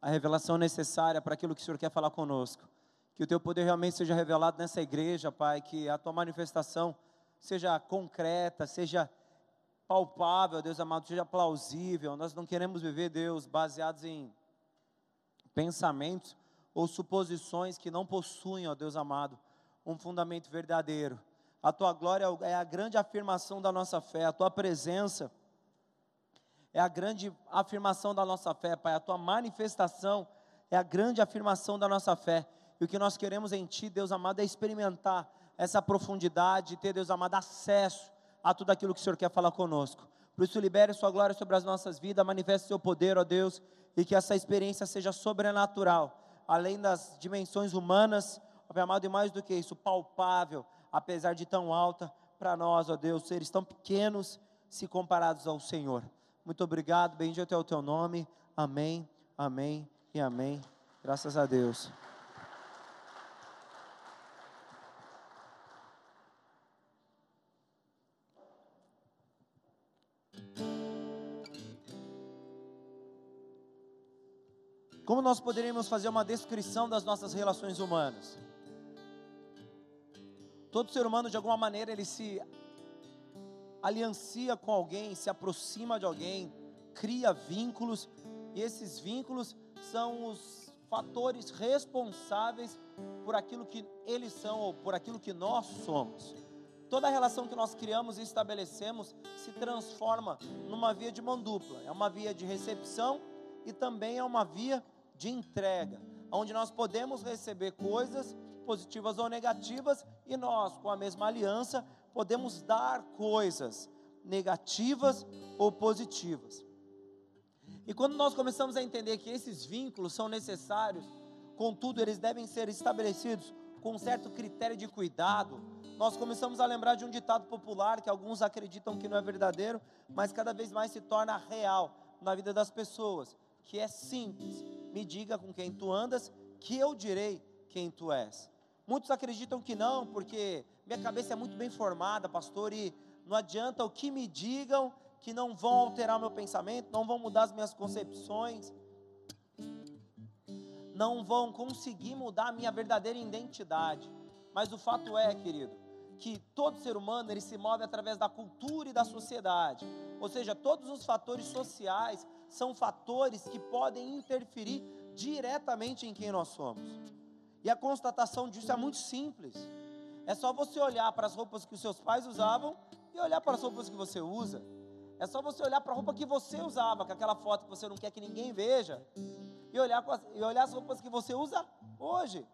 a revelação necessária para aquilo que o Senhor quer falar conosco. Que o teu poder realmente seja revelado nessa igreja, Pai, que a tua manifestação seja concreta, seja palpável, Deus amado, seja plausível. Nós não queremos viver, Deus, baseados em pensamentos ou suposições que não possuem, ó Deus amado, um fundamento verdadeiro. A tua glória é a grande afirmação da nossa fé, a tua presença é a grande afirmação da nossa fé, Pai. A tua manifestação é a grande afirmação da nossa fé. E o que nós queremos em Ti, Deus amado, é experimentar essa profundidade, ter, Deus amado, acesso a tudo aquilo que o Senhor quer falar conosco. Por isso, libere Sua glória sobre as nossas vidas, manifeste Seu poder, ó Deus, e que essa experiência seja sobrenatural, além das dimensões humanas, ó Pai amado, e mais do que isso, palpável, apesar de tão alta, para nós, ó Deus, seres tão pequenos se comparados ao Senhor. Muito obrigado, bendito é o teu nome. Amém, amém e amém. Graças a Deus. Como nós poderíamos fazer uma descrição das nossas relações humanas? Todo ser humano, de alguma maneira, ele se aliancia com alguém, se aproxima de alguém, cria vínculos, e esses vínculos são os fatores responsáveis por aquilo que eles são ou por aquilo que nós somos. Toda relação que nós criamos e estabelecemos se transforma numa via de mão dupla. É uma via de recepção e também é uma via de entrega, onde nós podemos receber coisas positivas ou negativas e nós, com a mesma aliança, podemos dar coisas negativas ou positivas. E quando nós começamos a entender que esses vínculos são necessários, contudo, eles devem ser estabelecidos com um certo critério de cuidado, nós começamos a lembrar de um ditado popular que alguns acreditam que não é verdadeiro, mas cada vez mais se torna real na vida das pessoas, que é simples. Me diga com quem tu andas, que eu direi quem tu és. Muitos acreditam que não, porque minha cabeça é muito bem formada, pastor, e não adianta o que me digam que não vão alterar meu pensamento, não vão mudar as minhas concepções, não vão conseguir mudar a minha verdadeira identidade. Mas o fato é, querido, que todo ser humano ele se move através da cultura e da sociedade. Ou seja, todos os fatores sociais são fatores que podem interferir diretamente em quem nós somos. E a constatação disso é muito simples. É só você olhar para as roupas que os seus pais usavam e olhar para as roupas que você usa. É só você olhar para a roupa que você usava, com aquela foto que você não quer que ninguém veja, e olhar, as, e olhar as roupas que você usa hoje.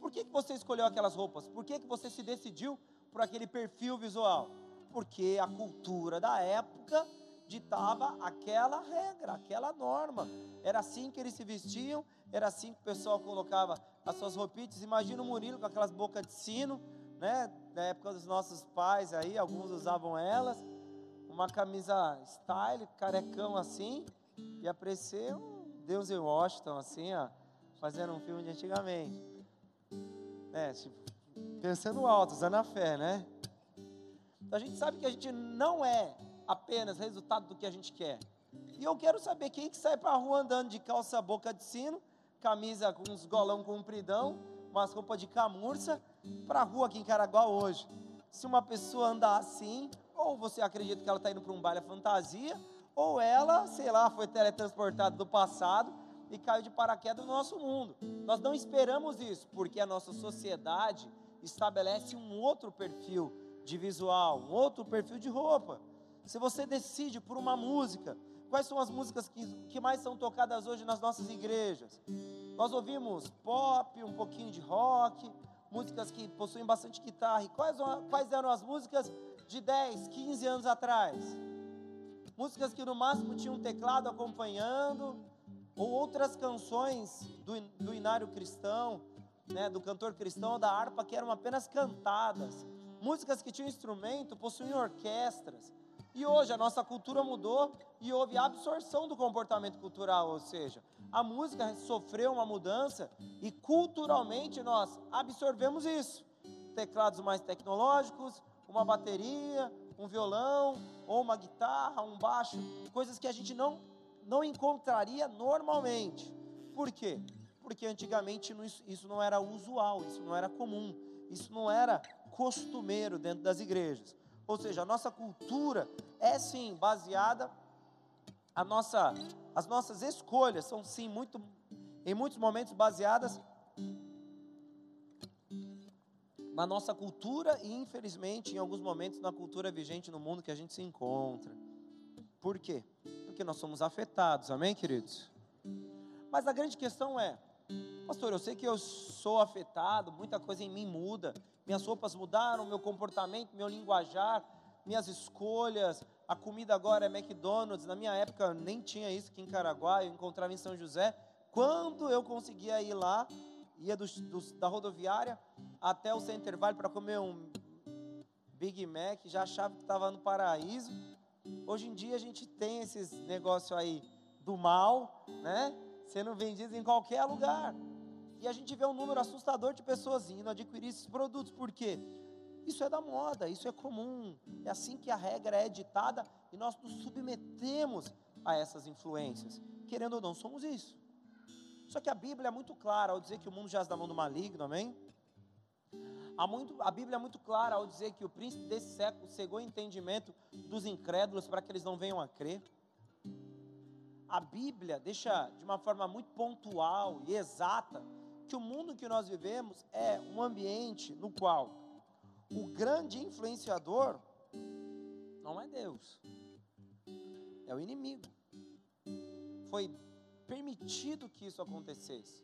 Por que, que você escolheu aquelas roupas? Por que, que você se decidiu por aquele perfil visual? Porque a cultura da época ditava aquela regra, aquela norma. Era assim que eles se vestiam, era assim que o pessoal colocava as suas roupitas. Imagina o Murilo com aquelas bocas de sino, né, da época dos nossos pais aí, alguns usavam elas, uma camisa style, carecão assim, e aparecer um Deus em Washington, assim, ó, fazendo um filme de antigamente. É, tipo, pensando alto, usando a fé, né? Então a gente sabe que a gente não é apenas resultado do que a gente quer. E eu quero saber quem que sai para a rua andando de calça boca de sino, camisa com uns golão compridão, umas roupas de camurça, para a rua aqui em Caraguá hoje. Se uma pessoa andar assim, ou você acredita que ela está indo para um baile fantasia, ou ela, sei lá, foi teletransportada do passado e caiu de paraquedas no nosso mundo. Nós não esperamos isso, porque a nossa sociedade estabelece um outro perfil de visual, um outro perfil de roupa. Se você decide por uma música, quais são as músicas que, que mais são tocadas hoje nas nossas igrejas? Nós ouvimos pop, um pouquinho de rock, músicas que possuem bastante guitarra. E quais, quais eram as músicas de 10, 15 anos atrás? Músicas que no máximo tinham um teclado acompanhando, ou outras canções do, do inário cristão, né, do cantor cristão, da harpa, que eram apenas cantadas. Músicas que tinham instrumento, possuíam orquestras. E hoje a nossa cultura mudou e houve absorção do comportamento cultural, ou seja, a música sofreu uma mudança e culturalmente nós absorvemos isso. Teclados mais tecnológicos, uma bateria, um violão, ou uma guitarra, um baixo, coisas que a gente não, não encontraria normalmente. Por quê? Porque antigamente isso não era usual, isso não era comum, isso não era costumeiro dentro das igrejas. Ou seja, a nossa cultura é sim baseada, a nossa, as nossas escolhas são sim muito, em muitos momentos baseadas na nossa cultura e infelizmente em alguns momentos na cultura vigente no mundo que a gente se encontra. Por quê? Porque nós somos afetados, amém, queridos? Mas a grande questão é, pastor, eu sei que eu sou afetado, muita coisa em mim muda, minhas roupas mudaram, meu comportamento, meu linguajar, minhas escolhas, a comida agora é McDonald's, na minha época nem tinha isso aqui em Caraguá, eu encontrava em São José. Quando eu conseguia ir lá, ia do, do, da rodoviária até o Center Valley para comer um Big Mac, já achava que estava no paraíso. Hoje em dia a gente tem esses negócios aí do mal, né? Sendo vendidos em qualquer lugar. E a gente vê um número assustador de pessoas indo adquirir esses produtos. Por quê? Isso é da moda, isso é comum. É assim que a regra é ditada e nós nos submetemos a essas influências. Querendo ou não, somos isso. Só que a Bíblia é muito clara ao dizer que o mundo jaz na mão do maligno, amém? Há muito, a Bíblia é muito clara ao dizer que o príncipe desse século cegou o entendimento dos incrédulos para que eles não venham a crer a Bíblia deixa de uma forma muito pontual e exata que o mundo que nós vivemos é um ambiente no qual o grande influenciador não é Deus, é o inimigo. Foi permitido que isso acontecesse,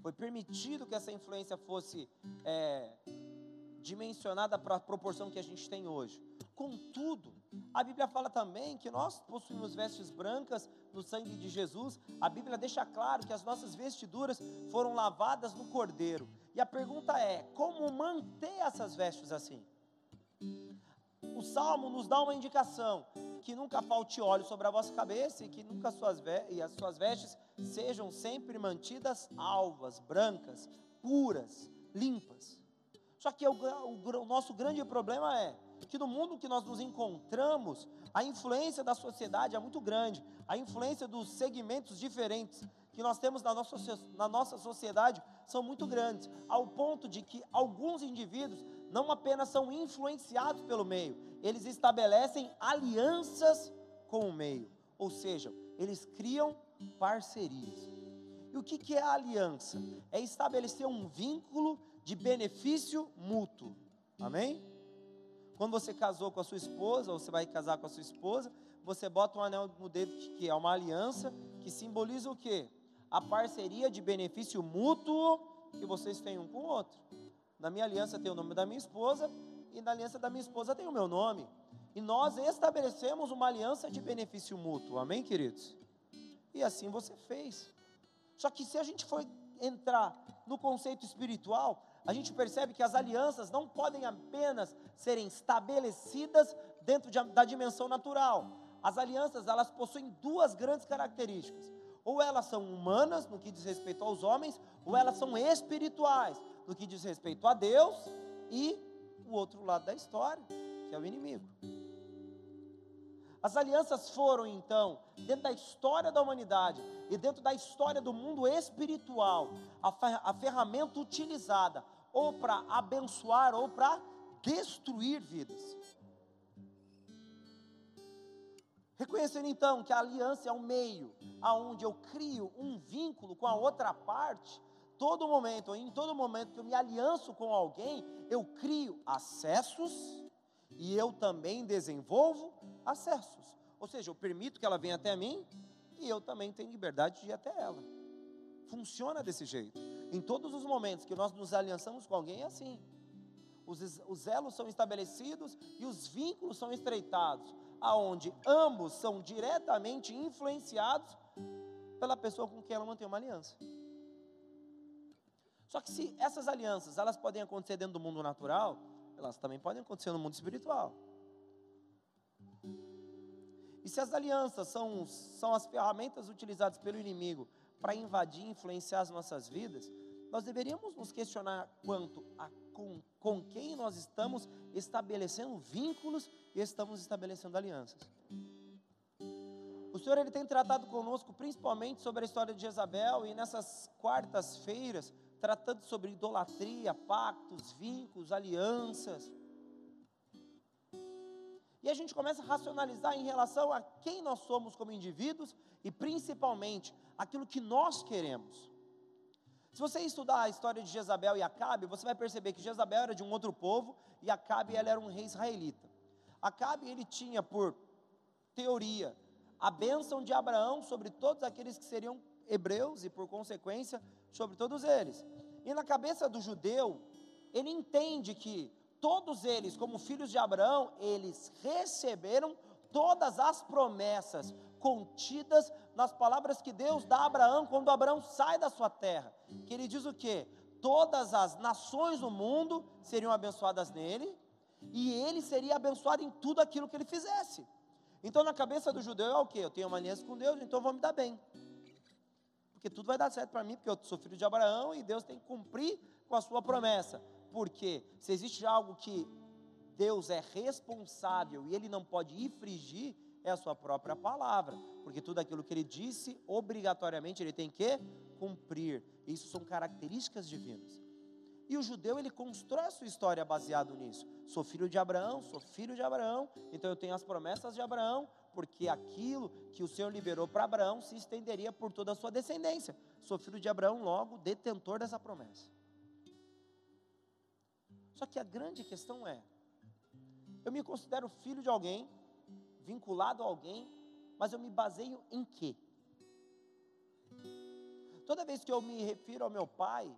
foi permitido que essa influência fosse é, dimensionada para a proporção que a gente tem hoje. Contudo, a Bíblia fala também que nós possuímos vestes brancas no sangue de Jesus. A Bíblia deixa claro que as nossas vestiduras foram lavadas no Cordeiro. E a pergunta é: como manter essas vestes assim? O Salmo nos dá uma indicação: que nunca falte óleo sobre a vossa cabeça e que nunca suas e as suas vestes sejam sempre mantidas alvas, brancas, puras, limpas. Só que o, o, o nosso grande problema é que no mundo que nós nos encontramos, a influência da sociedade é muito grande, a influência dos segmentos diferentes que nós temos na nossa, na nossa sociedade são muito grandes, ao ponto de que alguns indivíduos não apenas são influenciados pelo meio, eles estabelecem alianças com o meio, ou seja, eles criam parcerias. E o que, que é a aliança? É estabelecer um vínculo de benefício mútuo. Amém? Quando você casou com a sua esposa, ou você vai casar com a sua esposa, você bota um anel no dedo que é uma aliança que simboliza o quê? A parceria de benefício mútuo que vocês têm um com o outro. Na minha aliança tem o nome da minha esposa e na aliança da minha esposa tem o meu nome. E nós estabelecemos uma aliança de benefício mútuo. Amém, queridos? E assim você fez. Só que se a gente for entrar no conceito espiritual, a gente percebe que as alianças não podem apenas serem estabelecidas dentro de, da dimensão natural. As alianças, elas possuem duas grandes características. Ou elas são humanas, no que diz respeito aos homens, ou elas são espirituais, no que diz respeito a Deus e o outro lado da história, que é o inimigo. As alianças foram, então, dentro da história da humanidade e dentro da história do mundo espiritual, a, a ferramenta utilizada ou para abençoar ou para destruir vidas. Reconhecendo então que a aliança é um meio aonde eu crio um vínculo com a outra parte, todo momento, em todo momento que eu me alianço com alguém, eu crio acessos e eu também desenvolvo acessos. Ou seja, eu permito que ela venha até mim e eu também tenho liberdade de ir até ela. Funciona desse jeito. Em todos os momentos que nós nos aliançamos com alguém, é assim. Os, os elos são estabelecidos e os vínculos são estreitados, aonde ambos são diretamente influenciados pela pessoa com quem ela mantém uma aliança. Só que se essas alianças, elas podem acontecer dentro do mundo natural, elas também podem acontecer no mundo espiritual. E se as alianças são, são as ferramentas utilizadas pelo inimigo para invadir e influenciar as nossas vidas, nós deveríamos nos questionar quanto a com, com quem nós estamos estabelecendo vínculos e estamos estabelecendo alianças. O Senhor ele tem tratado conosco principalmente sobre a história de Jezabel e nessas quartas-feiras, tratando sobre idolatria, pactos, vínculos, alianças. E a gente começa a racionalizar em relação a quem nós somos como indivíduos e principalmente aquilo que nós queremos. Se você estudar a história de Jezabel e Acabe, você vai perceber que Jezabel era de um outro povo e Acabe ela era um rei israelita. Acabe ele tinha por teoria a bênção de Abraão sobre todos aqueles que seriam hebreus e por consequência sobre todos eles. E na cabeça do judeu, ele entende que todos eles, como filhos de Abraão, eles receberam todas as promessas contidas nas palavras que Deus dá a Abraão quando Abraão sai da sua terra. Que ele diz o quê? Todas as nações do mundo seriam abençoadas nele, e ele seria abençoado em tudo aquilo que ele fizesse. Então, na cabeça do judeu é o quê? Eu tenho uma aliança com Deus, então vou me dar bem. Porque tudo vai dar certo para mim, porque eu sou filho de Abraão e Deus tem que cumprir com a sua promessa. Porque se existe algo que Deus é responsável e ele não pode infringir, é a sua própria palavra, porque tudo aquilo que ele disse, obrigatoriamente ele tem que cumprir. Isso são características divinas. E o judeu ele constrói a sua história baseado nisso. Sou filho de Abraão, sou filho de Abraão, então eu tenho as promessas de Abraão, porque aquilo que o Senhor liberou para Abraão se estenderia por toda a sua descendência. Sou filho de Abraão, logo detentor dessa promessa. Só que a grande questão é: eu me considero filho de alguém vinculado a alguém, mas eu me baseio em quê? Toda vez que eu me refiro ao meu pai,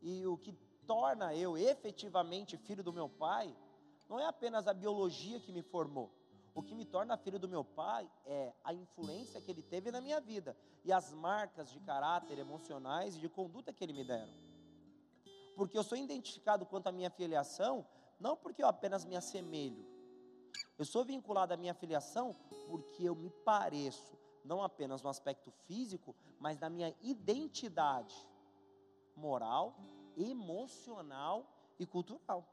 e o que torna eu efetivamente filho do meu pai, não é apenas a biologia que me formou. O que me torna filho do meu pai é a influência que ele teve na minha vida e as marcas de caráter emocionais e de conduta que ele me deram. Porque eu sou identificado quanto à minha filiação, não porque eu apenas me assemelho, eu sou vinculado à minha filiação porque eu me pareço, não apenas no aspecto físico, mas na minha identidade moral, emocional e cultural.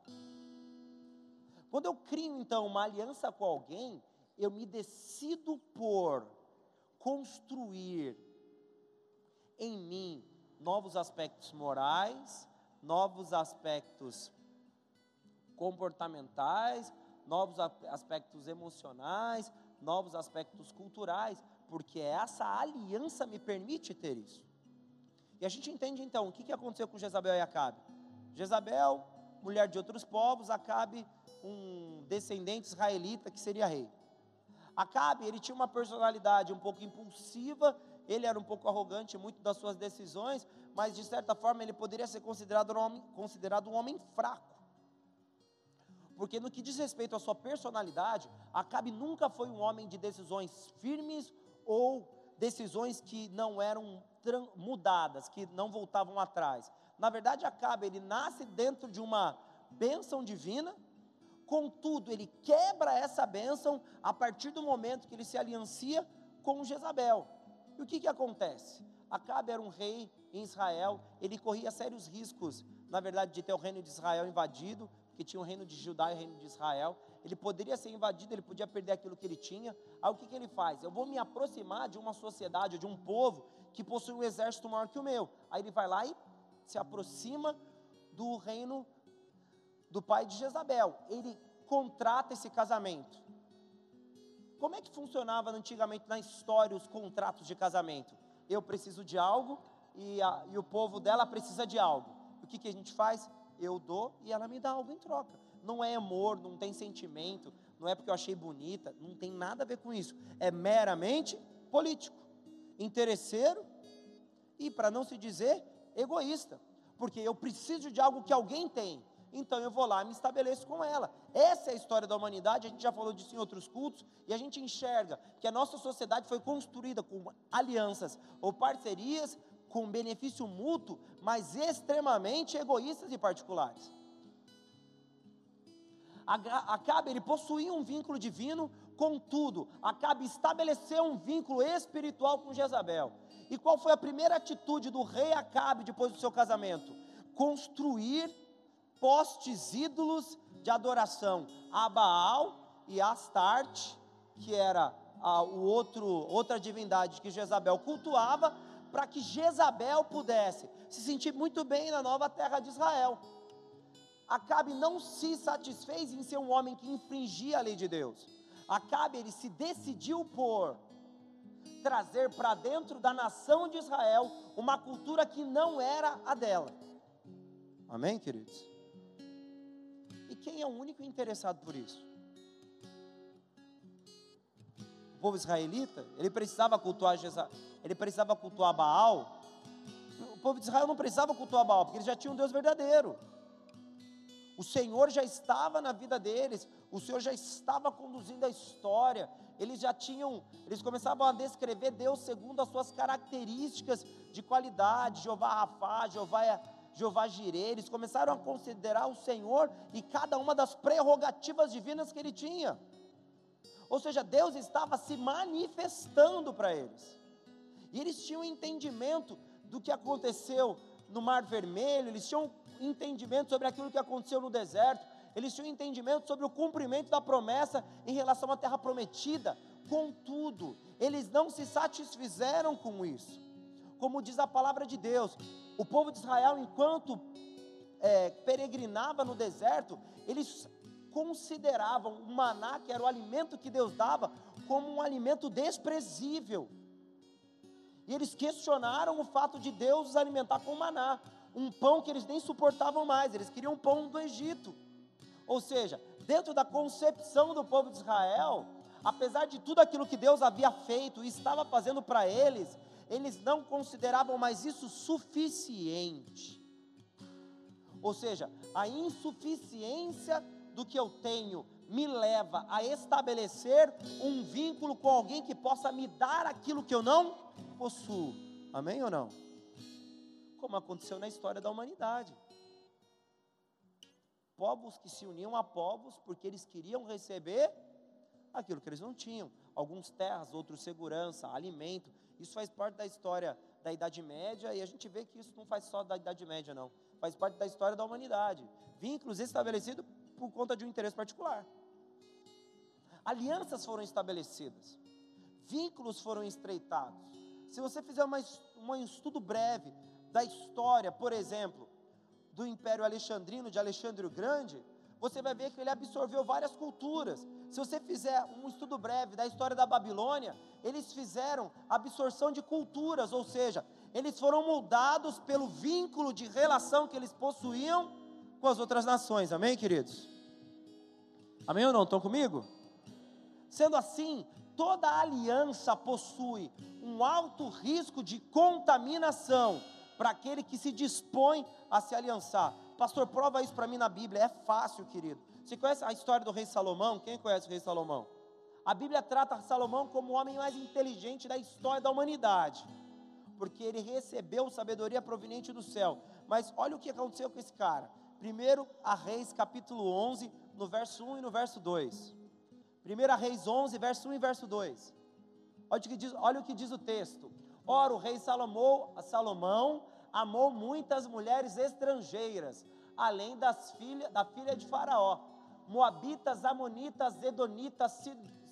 Quando eu crio então uma aliança com alguém, eu me decido por construir em mim novos aspectos morais, novos aspectos comportamentais, novos aspectos emocionais, novos aspectos culturais, porque essa aliança me permite ter isso. E a gente entende então o que, que aconteceu com Jezabel e Acabe. Jezabel, mulher de outros povos, Acabe, um descendente israelita que seria rei. Acabe, ele tinha uma personalidade um pouco impulsiva, ele era um pouco arrogante muito das suas decisões, mas de certa forma ele poderia ser considerado um homem, considerado um homem fraco. Porque no que diz respeito à sua personalidade, Acabe nunca foi um homem de decisões firmes ou decisões que não eram mudadas, que não voltavam atrás. Na verdade, Acabe, ele nasce dentro de uma bênção divina, contudo, ele quebra essa bênção a partir do momento que ele se aliancia com Jezabel. E o que, que acontece? Acabe era um rei em Israel, ele corria sérios riscos, na verdade, de ter o reino de Israel invadido, que tinha o reino de Judá e o reino de Israel. Ele poderia ser invadido, ele podia perder aquilo que ele tinha. Aí o que, que ele faz? Eu vou me aproximar de uma sociedade, de um povo que possui um exército maior que o meu. Aí ele vai lá e se aproxima do reino do pai de Jezabel. Ele contrata esse casamento. Como é que funcionava antigamente na história os contratos de casamento? Eu preciso de algo e, a, e o povo dela precisa de algo. O que, que a gente faz? eu dou e ela me dá algo em troca. Não é amor, não tem sentimento, não é porque eu achei bonita, não tem nada a ver com isso. É meramente político, interesseiro e, para não se dizer, egoísta. Porque eu preciso de algo que alguém tem. Então eu vou lá e me estabeleço com ela. Essa é a história da humanidade, a gente já falou disso em outros cultos, e a gente enxerga que a nossa sociedade foi construída com alianças ou parcerias com benefício mútuo, mas extremamente egoístas e particulares. Acabe, ele possuía um vínculo divino, contudo, Acabe estabeleceu um vínculo espiritual com Jezabel. E qual foi a primeira atitude do rei Acabe depois do seu casamento? Construir postes ídolos de adoração a Baal e a Astarte, que era a, o outro, outra divindade que Jezabel cultuava, para que Jezabel pudesse se sentir muito bem na nova terra de Israel. Acabe não se satisfez em ser um homem que infringia a lei de Deus. Acabe ele se decidiu por trazer para dentro da nação de Israel uma cultura que não era a dela. Amém, queridos? E quem é o único interessado por isso? O povo israelita, ele precisava cultuar ele precisava cultuar Baal. O povo de Israel não precisava cultuar Baal, porque eles já tinham um Deus verdadeiro. O Senhor já estava na vida deles, o Senhor já estava conduzindo a história, eles já tinham, eles começavam a descrever Deus segundo as suas características de qualidade, Jeová Rafá, Jeová, Jeová Jireh, eles começaram a considerar o Senhor e cada uma das prerrogativas divinas que ele tinha. Ou seja, Deus estava se manifestando para eles. E eles tinham entendimento do que aconteceu no Mar Vermelho, eles tinham entendimento sobre aquilo que aconteceu no deserto, eles tinham entendimento sobre o cumprimento da promessa em relação à terra prometida. Contudo, eles não se satisfizeram com isso. Como diz a palavra de Deus, o povo de Israel, enquanto é, peregrinava no deserto, eles consideravam o maná, que era o alimento que Deus dava, como um alimento desprezível. E eles questionaram o fato de Deus os alimentar com maná, um pão que eles nem suportavam mais, eles queriam um pão do Egito. Ou seja, dentro da concepção do povo de Israel, apesar de tudo aquilo que Deus havia feito e estava fazendo para eles, eles não consideravam mais isso suficiente. Ou seja, a insuficiência do que eu tenho me leva a estabelecer um vínculo com alguém que possa me dar aquilo que eu não possuo. Amém ou não? Como aconteceu na história da humanidade povos que se uniam a povos porque eles queriam receber aquilo que eles não tinham. Alguns terras, outros segurança, alimento. Isso faz parte da história da Idade Média e a gente vê que isso não faz só da Idade Média, não. Faz parte da história da humanidade. Vínculos estabelecidos por conta de um interesse particular. Alianças foram estabelecidas. Vínculos foram estreitados. Se você fizer uma, um estudo breve da história, por exemplo, do Império Alexandrino, de Alexandre o Grande, você vai ver que ele absorveu várias culturas. Se você fizer um estudo breve da história da Babilônia, eles fizeram absorção de culturas, ou seja, eles foram moldados pelo vínculo de relação que eles possuíam com as outras nações. Amém, queridos? Amém ou não? Estão comigo? Sendo assim, toda aliança possui um alto risco de contaminação para aquele que se dispõe a se aliançar. Pastor, prova isso para mim na Bíblia. É fácil, querido. Você conhece a história do rei Salomão? Quem conhece o rei Salomão? A Bíblia trata Salomão como o homem mais inteligente da história da humanidade, porque ele recebeu sabedoria proveniente do céu. Mas olha o que aconteceu com esse cara. Primeiro, a Reis, capítulo 11, no verso 1 e no verso 2. Primeiro, a Reis 11, verso 1 e verso 2. Olha o que diz, olha o, que diz o texto. Ora, o rei Salomão, Salomão amou muitas mulheres estrangeiras, além das filha, da filha de Faraó, Moabitas, Amonitas, Edonitas,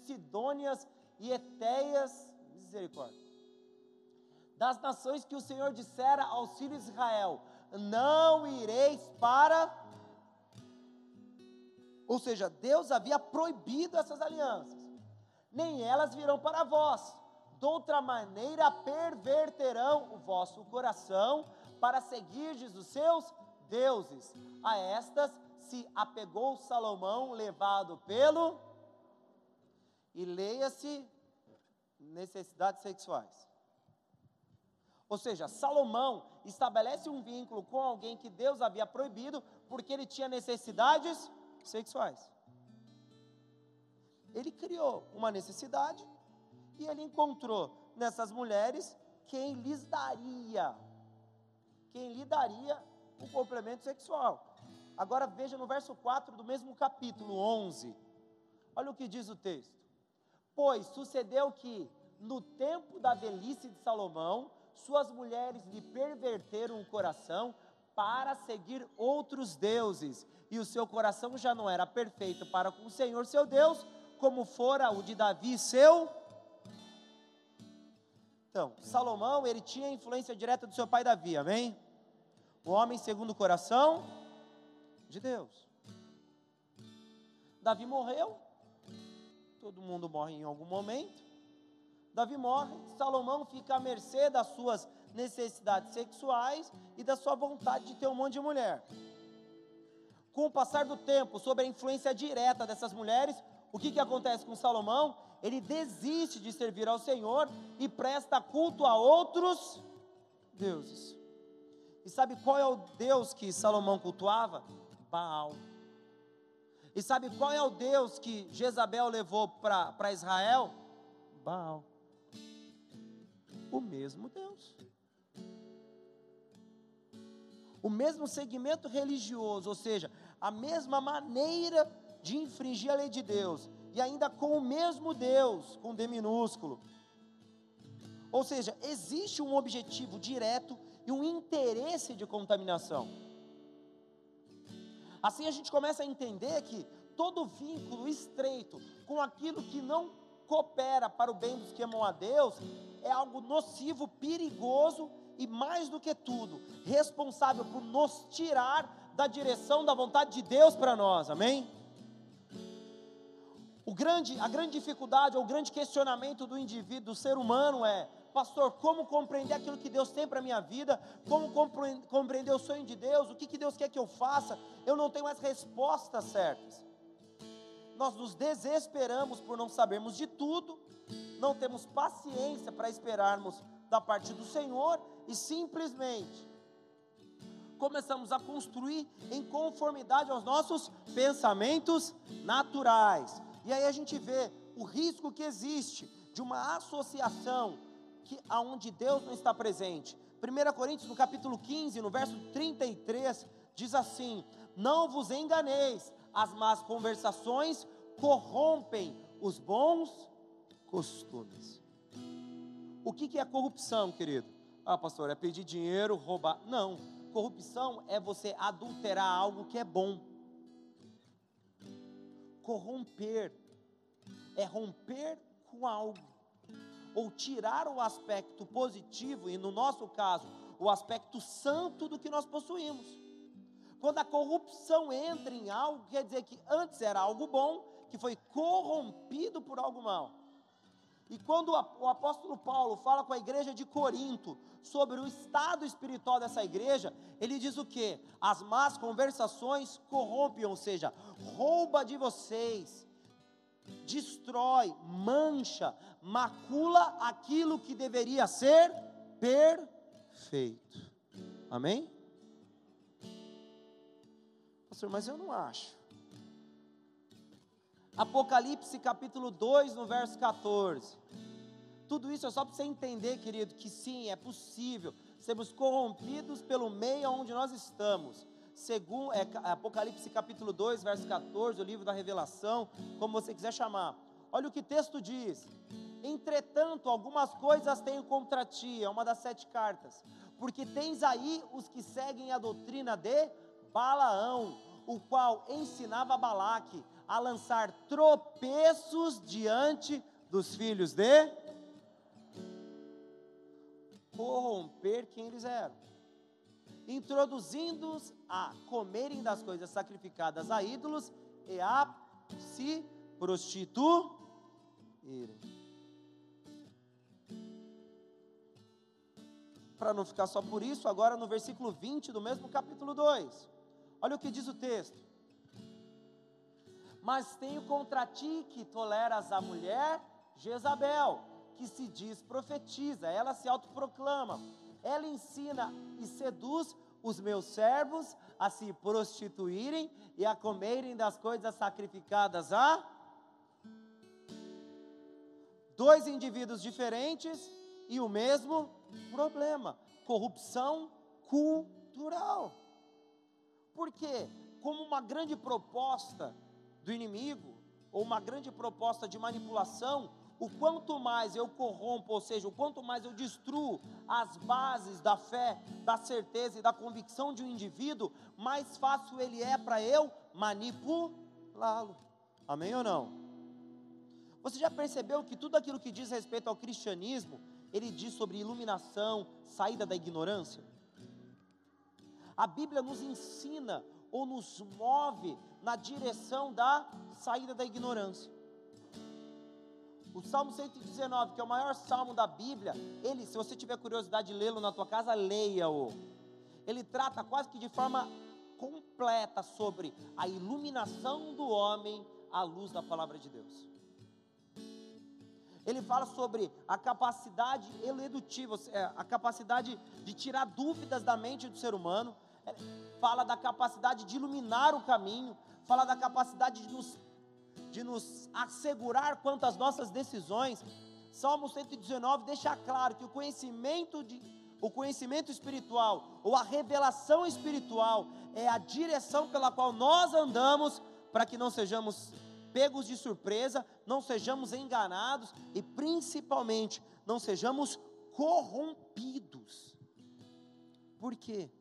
Sidônias e Etéias, misericórdia. Das nações que o Senhor dissera aos filhos de Israel: Não ireis para. Ou seja, Deus havia proibido essas alianças, nem elas virão para vós de outra maneira perverterão o vosso coração para seguirdes os seus deuses. A estas se apegou Salomão, levado pelo. E leia-se necessidades sexuais. Ou seja, Salomão estabelece um vínculo com alguém que Deus havia proibido, porque ele tinha necessidades sexuais. Ele criou uma necessidade e ele encontrou nessas mulheres quem lhes daria, quem lhe daria o complemento sexual. Agora veja no verso 4 do mesmo capítulo 11. Olha o que diz o texto. Pois sucedeu que, no tempo da velhice de Salomão, suas mulheres lhe perverteram o coração para seguir outros deuses, e o seu coração já não era perfeito para com o Senhor seu Deus, como fora o de Davi, seu Então, Salomão, ele tinha influência direta do seu pai Davi, amém? O homem segundo o coração de Deus. Davi morreu, todo mundo morre em algum momento. Davi morre, Salomão fica à mercê das suas necessidades sexuais e da sua vontade de ter um monte de mulher. Com o passar do tempo, sob a influência direta dessas mulheres, o que, que acontece com Salomão? Ele desiste de servir ao Senhor e presta culto a outros deuses. E sabe qual é o Deus que Salomão cultuava? Baal. E sabe qual é o Deus que Jezabel levou para Israel? Baal. O mesmo Deus. O mesmo segmento religioso, ou seja, a mesma maneira de infringir a lei de Deus, e ainda com o mesmo Deus, com D minúsculo. Ou seja, existe um objetivo direto e um interesse de contaminação. Assim a gente começa a entender que todo vínculo estreito com aquilo que não coopera para o bem dos que amam a Deus é algo nocivo, perigoso e, mais do que tudo, responsável por nos tirar da direção da vontade de Deus para nós, amém? O grande, a grande dificuldade o grande questionamento do indivíduo, do ser humano é: pastor, como compreender aquilo que Deus tem para a minha vida? Como compreender o sonho de Deus? O que, que Deus quer que eu faça? Eu não tenho as respostas certas. Nós nos desesperamos por não sabermos de tudo, não temos paciência para esperarmos da parte do Senhor e simplesmente começamos a construir em conformidade aos nossos pensamentos naturais. E aí a gente vê o risco que existe de uma associação que aonde Deus não está presente. 1 Coríntios, no capítulo 15, no verso 33, diz assim: Não vos enganeis, as más conversações corrompem os bons costumes. O que, que é corrupção, querido? Ah, pastor, é pedir dinheiro, roubar. Não, corrupção é você adulterar algo que é bom. Corromper é romper com algo ou tirar o aspecto positivo, e no nosso caso, o aspecto santo do que nós possuímos. Quando a corrupção entra em algo, quer dizer que antes era algo bom, que foi corrompido por algo mal. E quando o apóstolo Paulo fala com a igreja de Corinto sobre o estado espiritual dessa igreja, ele diz o que? As más conversações corrompem, ou seja, rouba de vocês destrói, mancha, macula aquilo que deveria ser perfeito. Amém? Pastor, mas eu não acho. Apocalipse capítulo 2, no verso 14. Tudo isso é só para você entender, querido, que sim, é possível sermos corrompidos pelo meio onde nós estamos segundo, é, Apocalipse capítulo 2, verso 14, o livro da revelação, como você quiser chamar. Olha o que o texto diz. Entretanto, algumas coisas tenho contra ti, é uma das sete cartas, porque tens aí os que seguem a doutrina de Balaão, o qual ensinava Balaque a lançar tropeços diante dos filhos de corromper quem eles eram introduzindo-os a comerem das coisas sacrificadas a ídolos e a se prostituírem. Para não ficar só por isso, agora no versículo 20 do mesmo capítulo 2, olha o que diz o texto. Mas tenho contra ti que toleras a mulher Jezabel, que se diz profetiza, ela se autoproclama ela ensina e seduz os meus servos a se prostituírem e a comerem das coisas sacrificadas a dois indivíduos diferentes e o mesmo problema: corrupção cultural. Porque, como uma grande proposta do inimigo, ou uma grande proposta de manipulação, o quanto mais eu corrompo, ou seja, o quanto mais eu destruo as bases da fé, da certeza e da convicção de um indivíduo, mais fácil ele é para eu manipulá-lo. Amém ou não? Você já percebeu que tudo aquilo que diz respeito ao cristianismo ele diz sobre iluminação, saída da ignorância? A Bíblia nos ensina ou nos move na direção da saída da ignorância. O Salmo 119, que é o maior salmo da Bíblia, ele, se você tiver curiosidade de lê-lo na tua casa, leia-o. Ele trata quase que de forma completa sobre a iluminação do homem à luz da palavra de Deus. Ele fala sobre a capacidade eledutiva, é, a capacidade de tirar dúvidas da mente do ser humano, fala da capacidade de iluminar o caminho, fala da capacidade de nos, de nos assegurar quanto às nossas decisões. Salmo 119 deixa claro que o conhecimento de, o conhecimento espiritual ou a revelação espiritual é a direção pela qual nós andamos para que não sejamos pegos de surpresa, não sejamos enganados e principalmente não sejamos corrompidos. Por quê?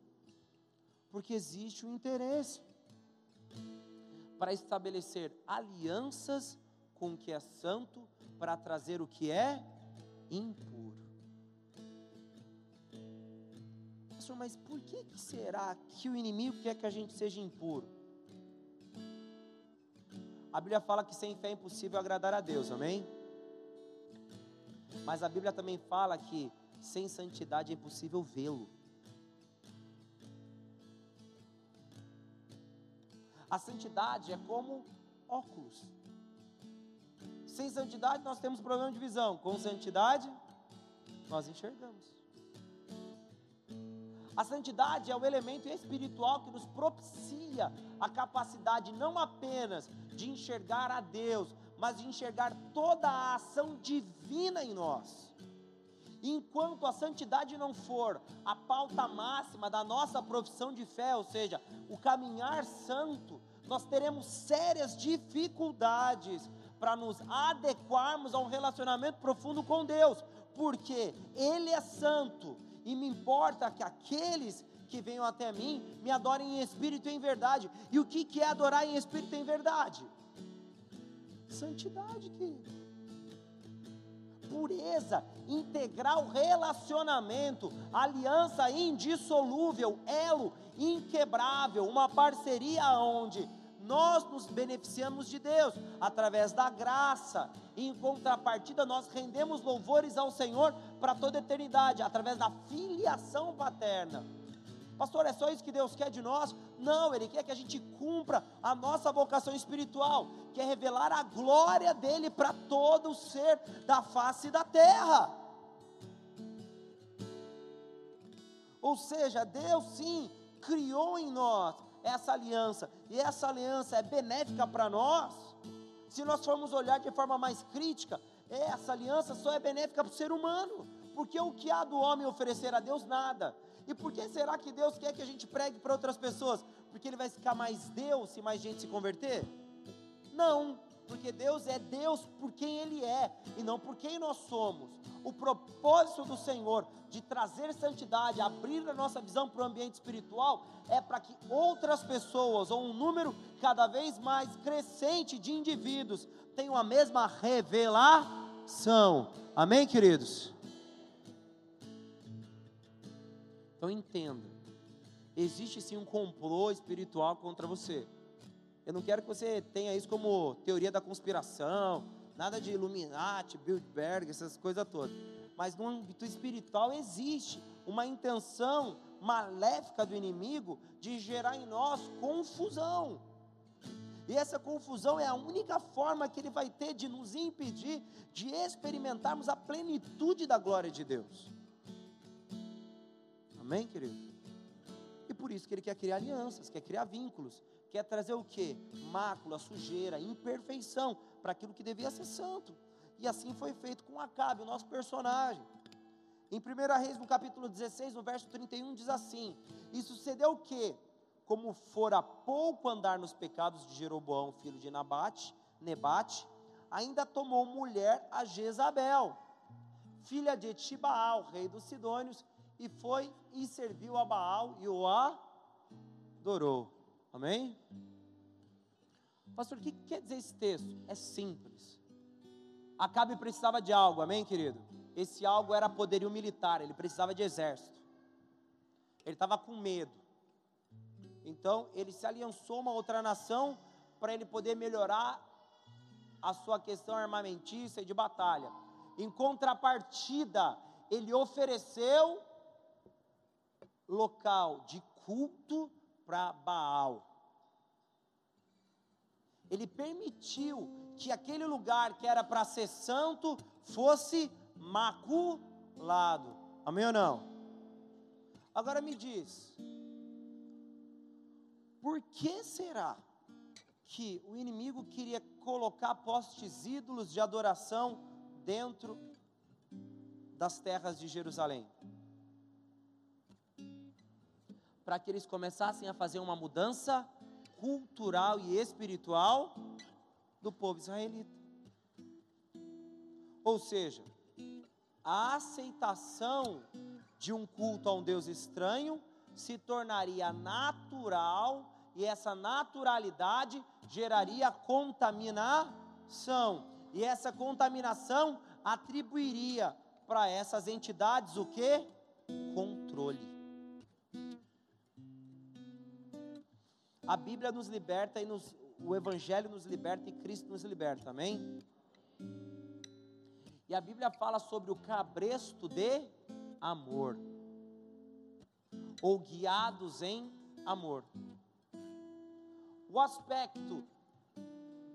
Porque existe um interesse para estabelecer alianças com o que é santo, para trazer o que é impuro. Pastor, mas por que, que será que o inimigo quer que a gente seja impuro? A Bíblia fala que sem fé é impossível agradar a Deus, amém? Mas a Bíblia também fala que sem santidade é impossível vê-lo. A santidade é como óculos. Sem santidade nós temos problema de visão, com santidade nós enxergamos. A santidade é o elemento espiritual que nos propicia a capacidade não apenas de enxergar a Deus, mas de enxergar toda a ação divina em nós. Enquanto a santidade não for a pauta máxima da nossa profissão de fé, ou seja, o caminhar santo, nós teremos sérias dificuldades para nos adequarmos a um relacionamento profundo com Deus, porque Ele é santo e me importa que aqueles que venham até mim me adorem em espírito e em verdade. E o que, que é adorar em espírito e em verdade? Santidade, querido. Pureza, integrar o relacionamento, aliança indissolúvel, elo inquebrável, uma parceria onde nós nos beneficiamos de Deus através da graça. E em contrapartida, nós rendemos louvores ao Senhor para toda a eternidade, através da filiação paterna. Pastor, é só isso que Deus quer de nós? Não, Ele quer que a gente cumpra a nossa vocação espiritual, que é revelar a glória dEle para todo o ser da face da terra. Ou seja, Deus sim criou em nós essa aliança, e essa aliança é benéfica para nós, se nós formos olhar de forma mais crítica, essa aliança só é benéfica para o ser humano, porque o que há do homem oferecer a Deus nada. E por que será que Deus quer que a gente pregue para outras pessoas? Porque ele vai ficar mais Deus se mais gente se converter? Não, porque Deus é Deus por quem Ele é e não por quem nós somos. O propósito do Senhor de trazer santidade, abrir a nossa visão para o ambiente espiritual, é para que outras pessoas, ou um número cada vez mais crescente de indivíduos, tenham a mesma revelação. Amém, queridos? Então entenda: existe sim um complô espiritual contra você. Eu não quero que você tenha isso como teoria da conspiração, nada de Illuminati, Bilderberg, essas coisas todas. Mas no âmbito espiritual existe uma intenção maléfica do inimigo de gerar em nós confusão. E essa confusão é a única forma que ele vai ter de nos impedir de experimentarmos a plenitude da glória de Deus. Amém, querido? E por isso que ele quer criar alianças, quer criar vínculos quer trazer o que? Mácula, sujeira, imperfeição para aquilo que devia ser santo. E assim foi feito com Acabe, o nosso personagem. Em 1 Reis, no capítulo 16, no verso 31, diz assim: E sucedeu o que? Como fora pouco andar nos pecados de Jeroboão, filho de Nabate, Nebate, ainda tomou mulher a Jezabel, filha de Etibaal, rei dos Sidônios, e foi e serviu a Baal e o adorou. Amém? Pastor, o que quer dizer esse texto? É simples. Acabe precisava de algo, amém, querido? esse algo era poderio militar, ele precisava de exército. Ele estava com medo. Então, ele se aliançou a uma outra nação para ele poder melhorar a sua questão armamentícia e de batalha. Em contrapartida, ele ofereceu local de culto para Baal. Ele permitiu que aquele lugar que era para ser santo fosse maculado. Amém ou não? Agora me diz, por que será que o inimigo queria colocar postes ídolos de adoração dentro das terras de Jerusalém? Para que eles começassem a fazer uma mudança cultural e espiritual do povo israelita. Ou seja, a aceitação de um culto a um Deus estranho se tornaria natural e essa naturalidade geraria contaminação. E essa contaminação atribuiria para essas entidades o que? Controle. A Bíblia nos liberta e nos, o Evangelho nos liberta e Cristo nos liberta, amém? E a Bíblia fala sobre o cabresto de amor, ou guiados em amor. O aspecto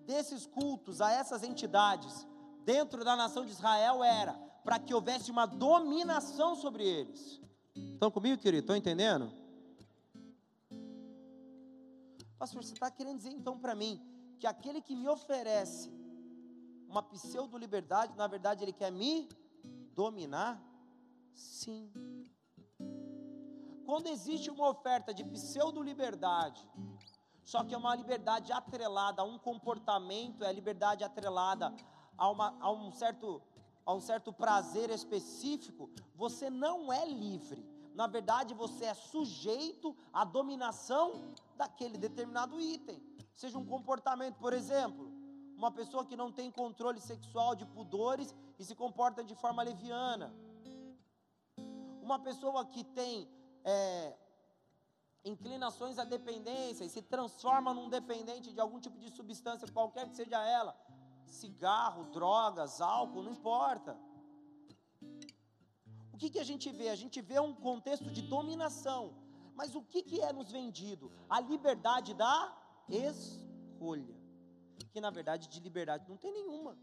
desses cultos a essas entidades dentro da nação de Israel era para que houvesse uma dominação sobre eles. Estão comigo, querido? Estão entendendo? Pastor, você está querendo dizer então para mim que aquele que me oferece uma pseudo-liberdade, na verdade ele quer me dominar? Sim. Quando existe uma oferta de pseudo-liberdade, só que é uma liberdade atrelada a um comportamento, é liberdade atrelada a, uma, a, um certo, a um certo prazer específico, você não é livre. Na verdade, você é sujeito à dominação daquele determinado item. Seja um comportamento, por exemplo, uma pessoa que não tem controle sexual de pudores e se comporta de forma leviana. Uma pessoa que tem é, inclinações à dependência e se transforma num dependente de algum tipo de substância, qualquer que seja ela, cigarro, drogas, álcool, não importa. O que, que a gente vê? A gente vê um contexto de dominação. Mas o que, que é nos vendido? A liberdade da escolha. Que na verdade de liberdade não tem nenhuma.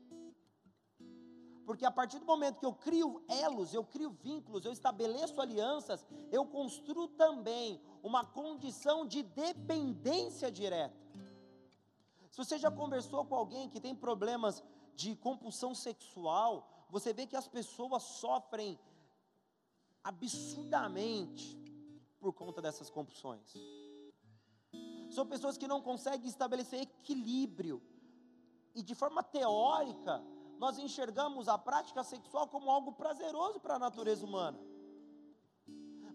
Porque a partir do momento que eu crio elos, eu crio vínculos, eu estabeleço alianças, eu construo também uma condição de dependência direta. Se você já conversou com alguém que tem problemas de compulsão sexual, você vê que as pessoas sofrem absurdamente por conta dessas compulsões. São pessoas que não conseguem estabelecer equilíbrio. E de forma teórica, nós enxergamos a prática sexual como algo prazeroso para a natureza humana.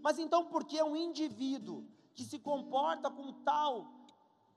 Mas então, por que um indivíduo que se comporta com tal,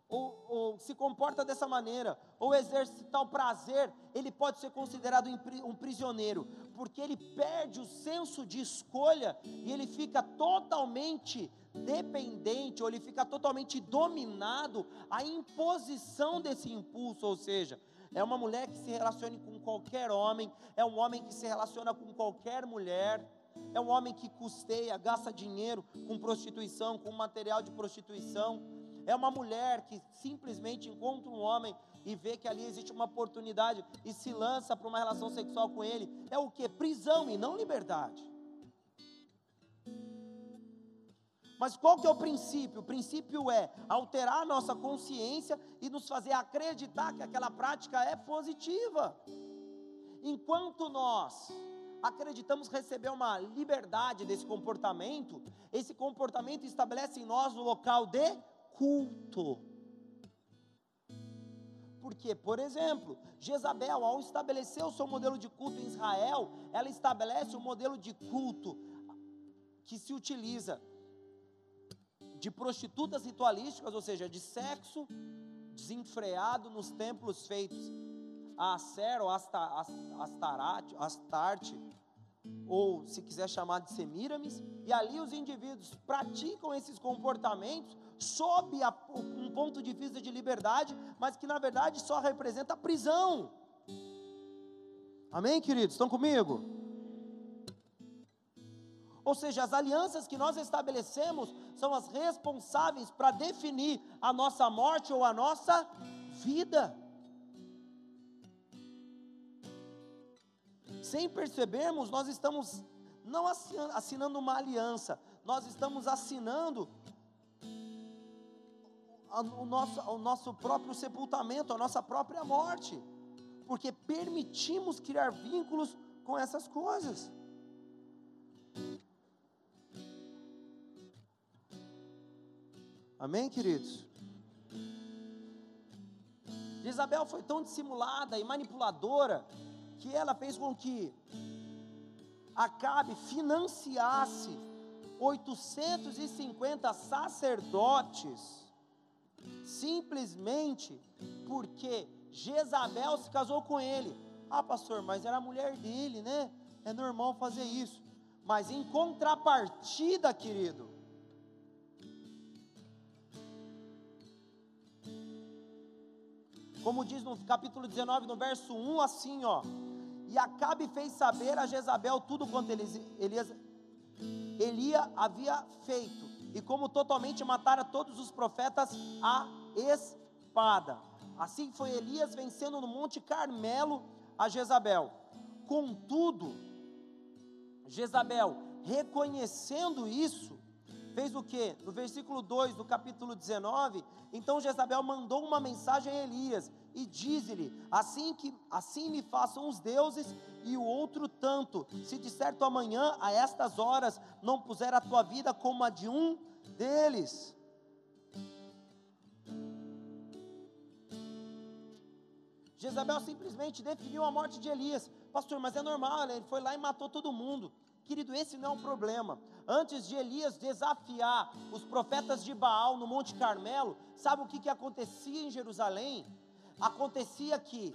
ou, ou, se comporta dessa maneira, ou exerce tal prazer, ele pode ser considerado um prisioneiro, porque ele perde o senso de escolha e ele fica totalmente dependente, ou ele fica totalmente dominado à imposição desse impulso, ou seja, é uma mulher que se relacione com qualquer homem, é um homem que se relaciona com qualquer mulher, é um homem que custeia, gasta dinheiro com prostituição, com material de prostituição. É uma mulher que simplesmente encontra um homem e vê que ali existe uma oportunidade e se lança para uma relação sexual com ele. É o que? Prisão e não liberdade. Mas qual que é o princípio? O princípio é alterar a nossa consciência e nos fazer acreditar que aquela prática é positiva. Enquanto nós acreditamos receber uma liberdade desse comportamento, esse comportamento estabelece em nós o local de culto. Porque, por exemplo, Jezabel, ao estabelecer o seu modelo de culto em Israel, ela estabelece um modelo de culto que se utiliza de prostitutas ritualísticas, ou seja, de sexo desenfreado nos templos feitos a Acer ou Astarate, Astarte, ou se quiser chamar de Semiramis, e ali os indivíduos praticam esses comportamentos sob a, ponto de vista de liberdade, mas que na verdade só representa prisão. Amém, queridos? Estão comigo? Ou seja, as alianças que nós estabelecemos são as responsáveis para definir a nossa morte ou a nossa vida. Sem percebermos, nós estamos não assinando uma aliança, nós estamos assinando o nosso, o nosso próprio sepultamento, a nossa própria morte, porque permitimos criar vínculos com essas coisas. Amém, queridos? Isabel foi tão dissimulada e manipuladora que ela fez com que Acabe financiasse 850 sacerdotes simplesmente porque Jezabel se casou com ele. Ah, pastor, mas era a mulher dele, né? É normal fazer isso. Mas em contrapartida, querido, como diz no capítulo 19, no verso 1, assim, ó. E Acabe fez saber a Jezabel tudo quanto Elias, Elia havia feito e como totalmente matara todos os profetas a espada. Assim foi Elias vencendo no Monte Carmelo a Jezabel. Contudo, Jezabel, reconhecendo isso, fez o que? No versículo 2 do capítulo 19, então Jezabel mandou uma mensagem a Elias e diz-lhe: assim que assim me façam os deuses e o outro tanto, se de certo amanhã a estas horas não puser a tua vida como a de um deles. Jezabel simplesmente definiu a morte de Elias. Pastor, mas é normal, ele foi lá e matou todo mundo. Querido, esse não é um problema. Antes de Elias desafiar os profetas de Baal no Monte Carmelo, sabe o que, que acontecia em Jerusalém? Acontecia que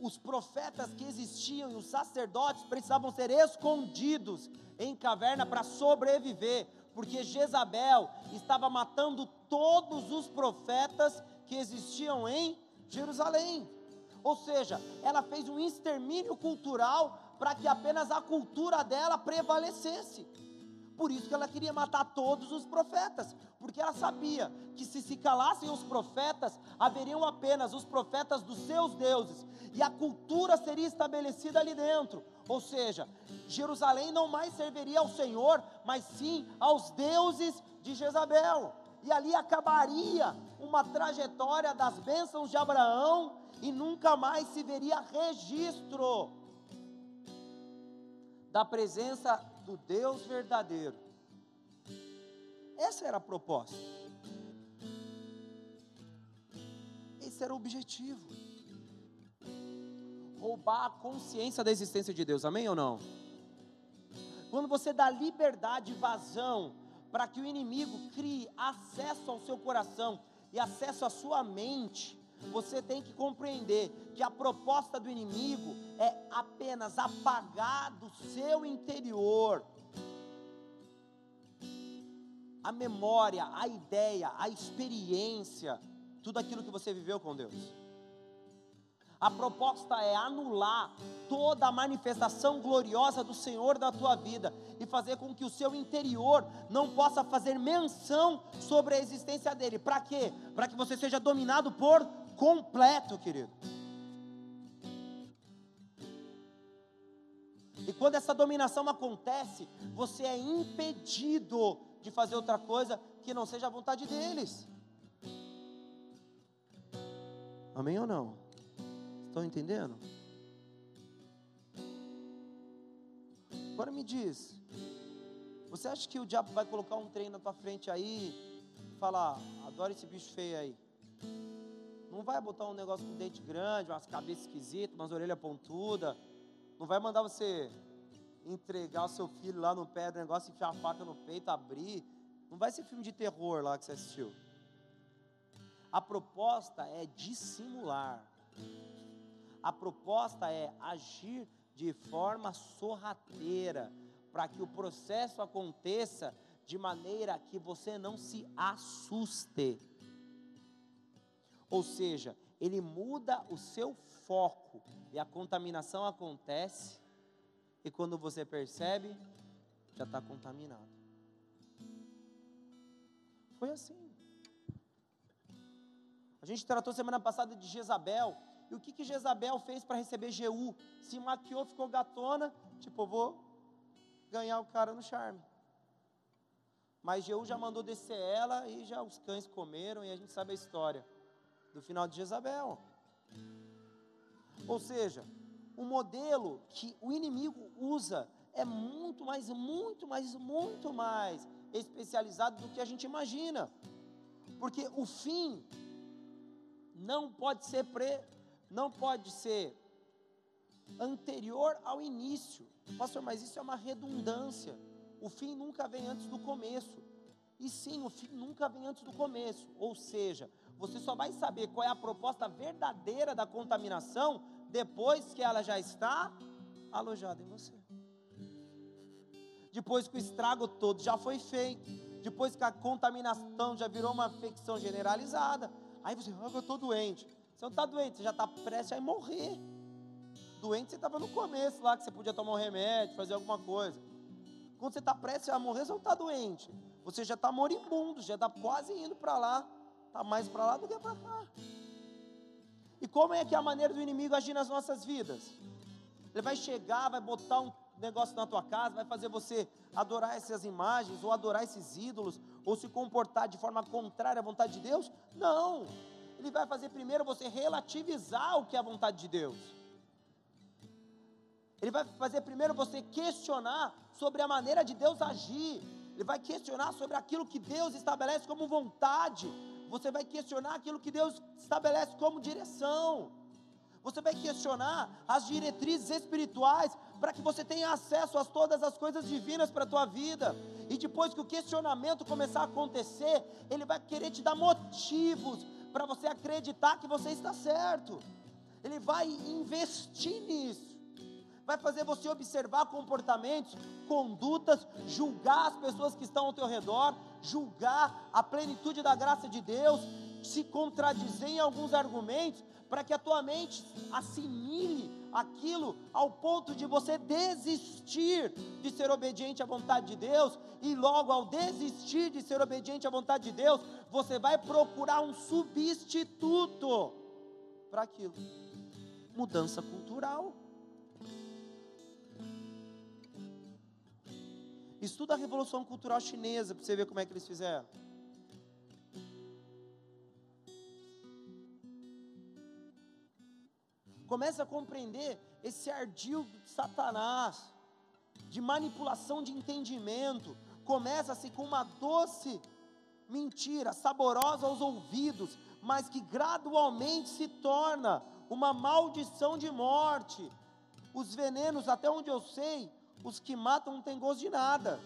os profetas que existiam e os sacerdotes precisavam ser escondidos em caverna para sobreviver, porque Jezabel estava matando todos os profetas que existiam em Jerusalém. Ou seja, ela fez um extermínio cultural para que apenas a cultura dela prevalecesse. Por isso que ela queria matar todos os profetas, porque ela sabia que se se calassem os profetas, haveriam apenas os profetas dos seus deuses, e a cultura seria estabelecida ali dentro. Ou seja, Jerusalém não mais serviria ao Senhor, mas sim aos deuses de Jezabel. E ali acabaria uma trajetória das bênçãos de Abraão e nunca mais se veria registro da presença do Deus verdadeiro. Essa era a proposta. Esse era o objetivo. Roubar a consciência da existência de Deus, amém ou não? Quando você dá liberdade e vazão para que o inimigo crie acesso ao seu coração e acesso à sua mente, você tem que compreender que a proposta do inimigo é apenas apagar do seu interior a memória, a ideia, a experiência, tudo aquilo que você viveu com Deus. A proposta é anular toda a manifestação gloriosa do Senhor da tua vida e fazer com que o seu interior não possa fazer menção sobre a existência dele. Para quê? Para que você seja dominado por completo, querido. E quando essa dominação acontece, você é impedido de fazer outra coisa que não seja a vontade deles. Amém ou não? Estão entendendo? Agora me diz, você acha que o diabo vai colocar um trem na tua frente aí e falar, adora esse bicho feio aí? Não vai botar um negócio com dente grande, umas cabeças esquisitas, umas orelhas pontudas. Não vai mandar você entregar o seu filho lá no pé do negócio, enfiar a faca no peito, abrir. Não vai ser filme de terror lá que você assistiu. A proposta é dissimular. A proposta é agir de forma sorrateira, para que o processo aconteça de maneira que você não se assuste. Ou seja, ele muda o seu foco e a contaminação acontece, e quando você percebe, já está contaminado. Foi assim. A gente tratou semana passada de Jezabel. E o que, que Jezabel fez para receber Jeú? Se maquiou, ficou gatona, tipo, vou ganhar o cara no charme. Mas Jeú já mandou descer ela e já os cães comeram e a gente sabe a história do final de Jezabel. Ou seja, o modelo que o inimigo usa é muito mais, muito mais, muito mais especializado do que a gente imagina. Porque o fim não pode ser pre, não pode ser anterior ao início. Pastor, mas isso é uma redundância. O fim nunca vem antes do começo. E sim, o fim nunca vem antes do começo. Ou seja, você só vai saber qual é a proposta verdadeira da contaminação depois que ela já está alojada em você. Depois que o estrago todo já foi feito, depois que a contaminação já virou uma infecção generalizada, aí você, ah, eu estou doente. Você não está doente, você já está prestes a morrer. Doente, você estava no começo lá, que você podia tomar um remédio, fazer alguma coisa. Quando você está prestes a morrer, você não está doente. Você já está moribundo, já está quase indo para lá. Está mais para lá do que para cá. E como é que é a maneira do inimigo agir nas nossas vidas? Ele vai chegar, vai botar um negócio na tua casa, vai fazer você adorar essas imagens, ou adorar esses ídolos, ou se comportar de forma contrária à vontade de Deus? Não. Ele vai fazer primeiro você relativizar o que é a vontade de Deus. Ele vai fazer primeiro você questionar sobre a maneira de Deus agir. Ele vai questionar sobre aquilo que Deus estabelece como vontade. Você vai questionar aquilo que Deus estabelece como direção. Você vai questionar as diretrizes espirituais para que você tenha acesso a todas as coisas divinas para a tua vida. E depois que o questionamento começar a acontecer, ele vai querer te dar motivos para você acreditar que você está certo. Ele vai investir nisso. Vai fazer você observar comportamentos, condutas, julgar as pessoas que estão ao teu redor, julgar a plenitude da graça de Deus, se contradizer em alguns argumentos, para que a tua mente assimile aquilo ao ponto de você desistir de ser obediente à vontade de Deus, e logo ao desistir de ser obediente à vontade de Deus, você vai procurar um substituto para aquilo. Mudança cultural. Estuda a Revolução Cultural Chinesa para você ver como é que eles fizeram. Começa a compreender esse ardil de Satanás, de manipulação de entendimento. Começa-se com uma doce mentira, saborosa aos ouvidos, mas que gradualmente se torna uma maldição de morte. Os venenos, até onde eu sei, os que matam não tem gosto de nada.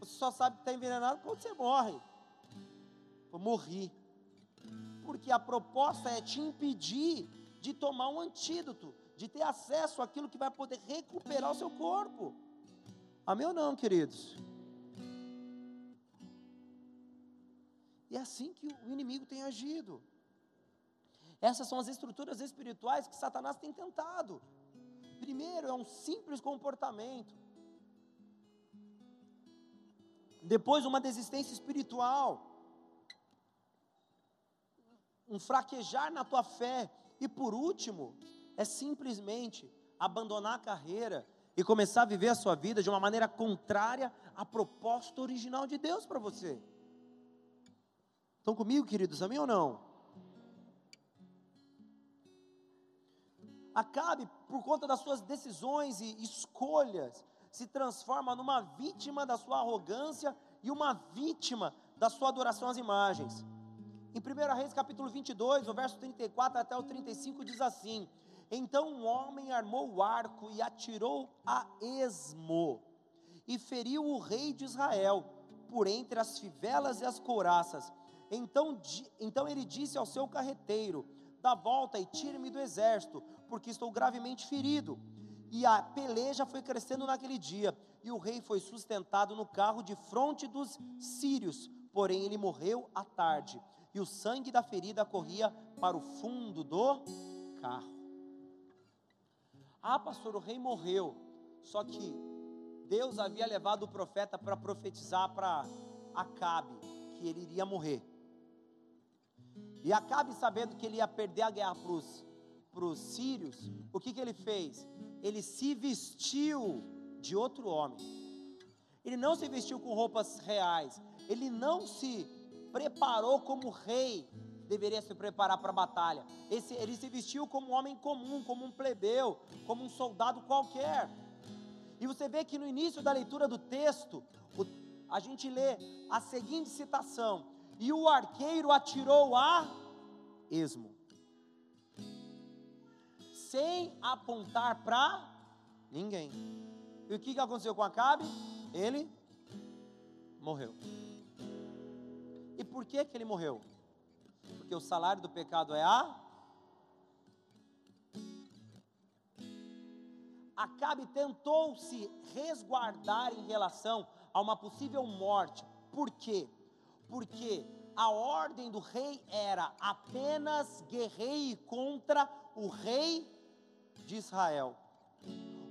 Você só sabe que está envenenado quando você morre. Eu morri. Porque a proposta é te impedir de tomar um antídoto, de ter acesso àquilo que vai poder recuperar o seu corpo. Amém ou não, queridos? E é assim que o inimigo tem agido. Essas são as estruturas espirituais que Satanás tem tentado. Primeiro é um simples comportamento. Depois, uma desistência espiritual. Um fraquejar na tua fé. E por último, é simplesmente abandonar a carreira e começar a viver a sua vida de uma maneira contrária à proposta original de Deus para você. Estão comigo, queridos? Amém ou não? Acabe, por conta das suas decisões e escolhas, se transforma numa vítima da sua arrogância e uma vítima da sua adoração às imagens. Em 1 Reis capítulo 22, o verso 34 até o 35 diz assim: Então um homem armou o arco e atirou a esmo, e feriu o rei de Israel, por entre as fivelas e as couraças. Então, então ele disse ao seu carreteiro: Dá volta e tire-me do exército, porque estou gravemente ferido. E a peleja foi crescendo naquele dia, e o rei foi sustentado no carro de fronte dos sírios, porém ele morreu à tarde, e o sangue da ferida corria para o fundo do carro. Ah, pastor, o rei morreu. Só que Deus havia levado o profeta para profetizar para Acabe que ele iria morrer. E Acabe, sabendo que ele ia perder a guerra para os sírios, o que, que ele fez? Ele se vestiu de outro homem. Ele não se vestiu com roupas reais. Ele não se preparou como rei deveria se preparar para a batalha. Esse, ele se vestiu como um homem comum, como um plebeu, como um soldado qualquer. E você vê que no início da leitura do texto, o, a gente lê a seguinte citação: E o arqueiro atirou a esmo, sem apontar para ninguém. E o que, que aconteceu com Acabe? Ele morreu. E por que, que ele morreu? porque o salário do pecado é a. Acabe tentou se resguardar em relação a uma possível morte. Por quê? Porque a ordem do rei era apenas guerreie contra o rei de Israel.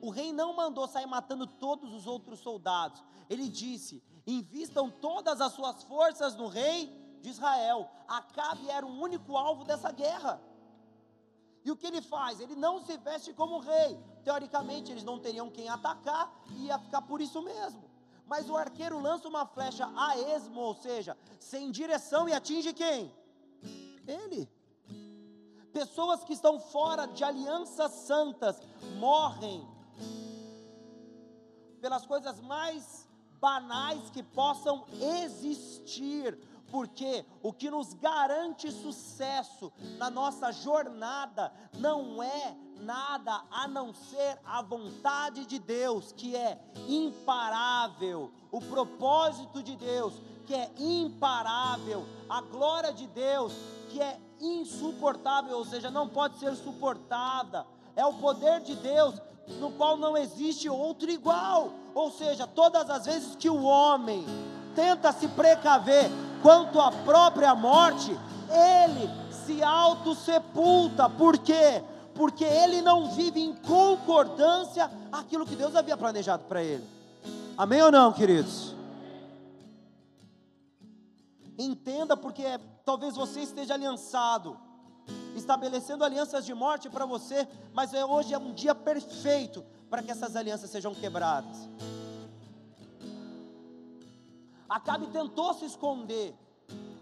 O rei não mandou sair matando todos os outros soldados. Ele disse: invistam todas as suas forças no rei de Israel. Acabe era o único alvo dessa guerra. E o que ele faz? Ele não se veste como rei. Teoricamente, eles não teriam quem atacar e ia ficar por isso mesmo. Mas o arqueiro lança uma flecha a esmo, ou seja, sem direção e atinge quem? Ele. Pessoas que estão fora de alianças santas morrem pelas coisas mais banais que possam existir, porque o que nos garante sucesso na nossa jornada não é nada a não ser a vontade de Deus, que é imparável, o propósito de Deus, que é imparável, a glória de Deus, que é insuportável, ou seja, não pode ser suportada, é o poder de Deus no qual não existe outro igual. Ou seja, todas as vezes que o homem tenta se precaver quanto à própria morte, ele se auto-sepulta. Por quê? Porque ele não vive em concordância aquilo que Deus havia planejado para ele. Amém ou não, queridos? Entenda, porque talvez você esteja aliançado, estabelecendo alianças de morte para você, mas é, hoje é um dia perfeito para que essas alianças sejam quebradas. Acabe tentou se esconder,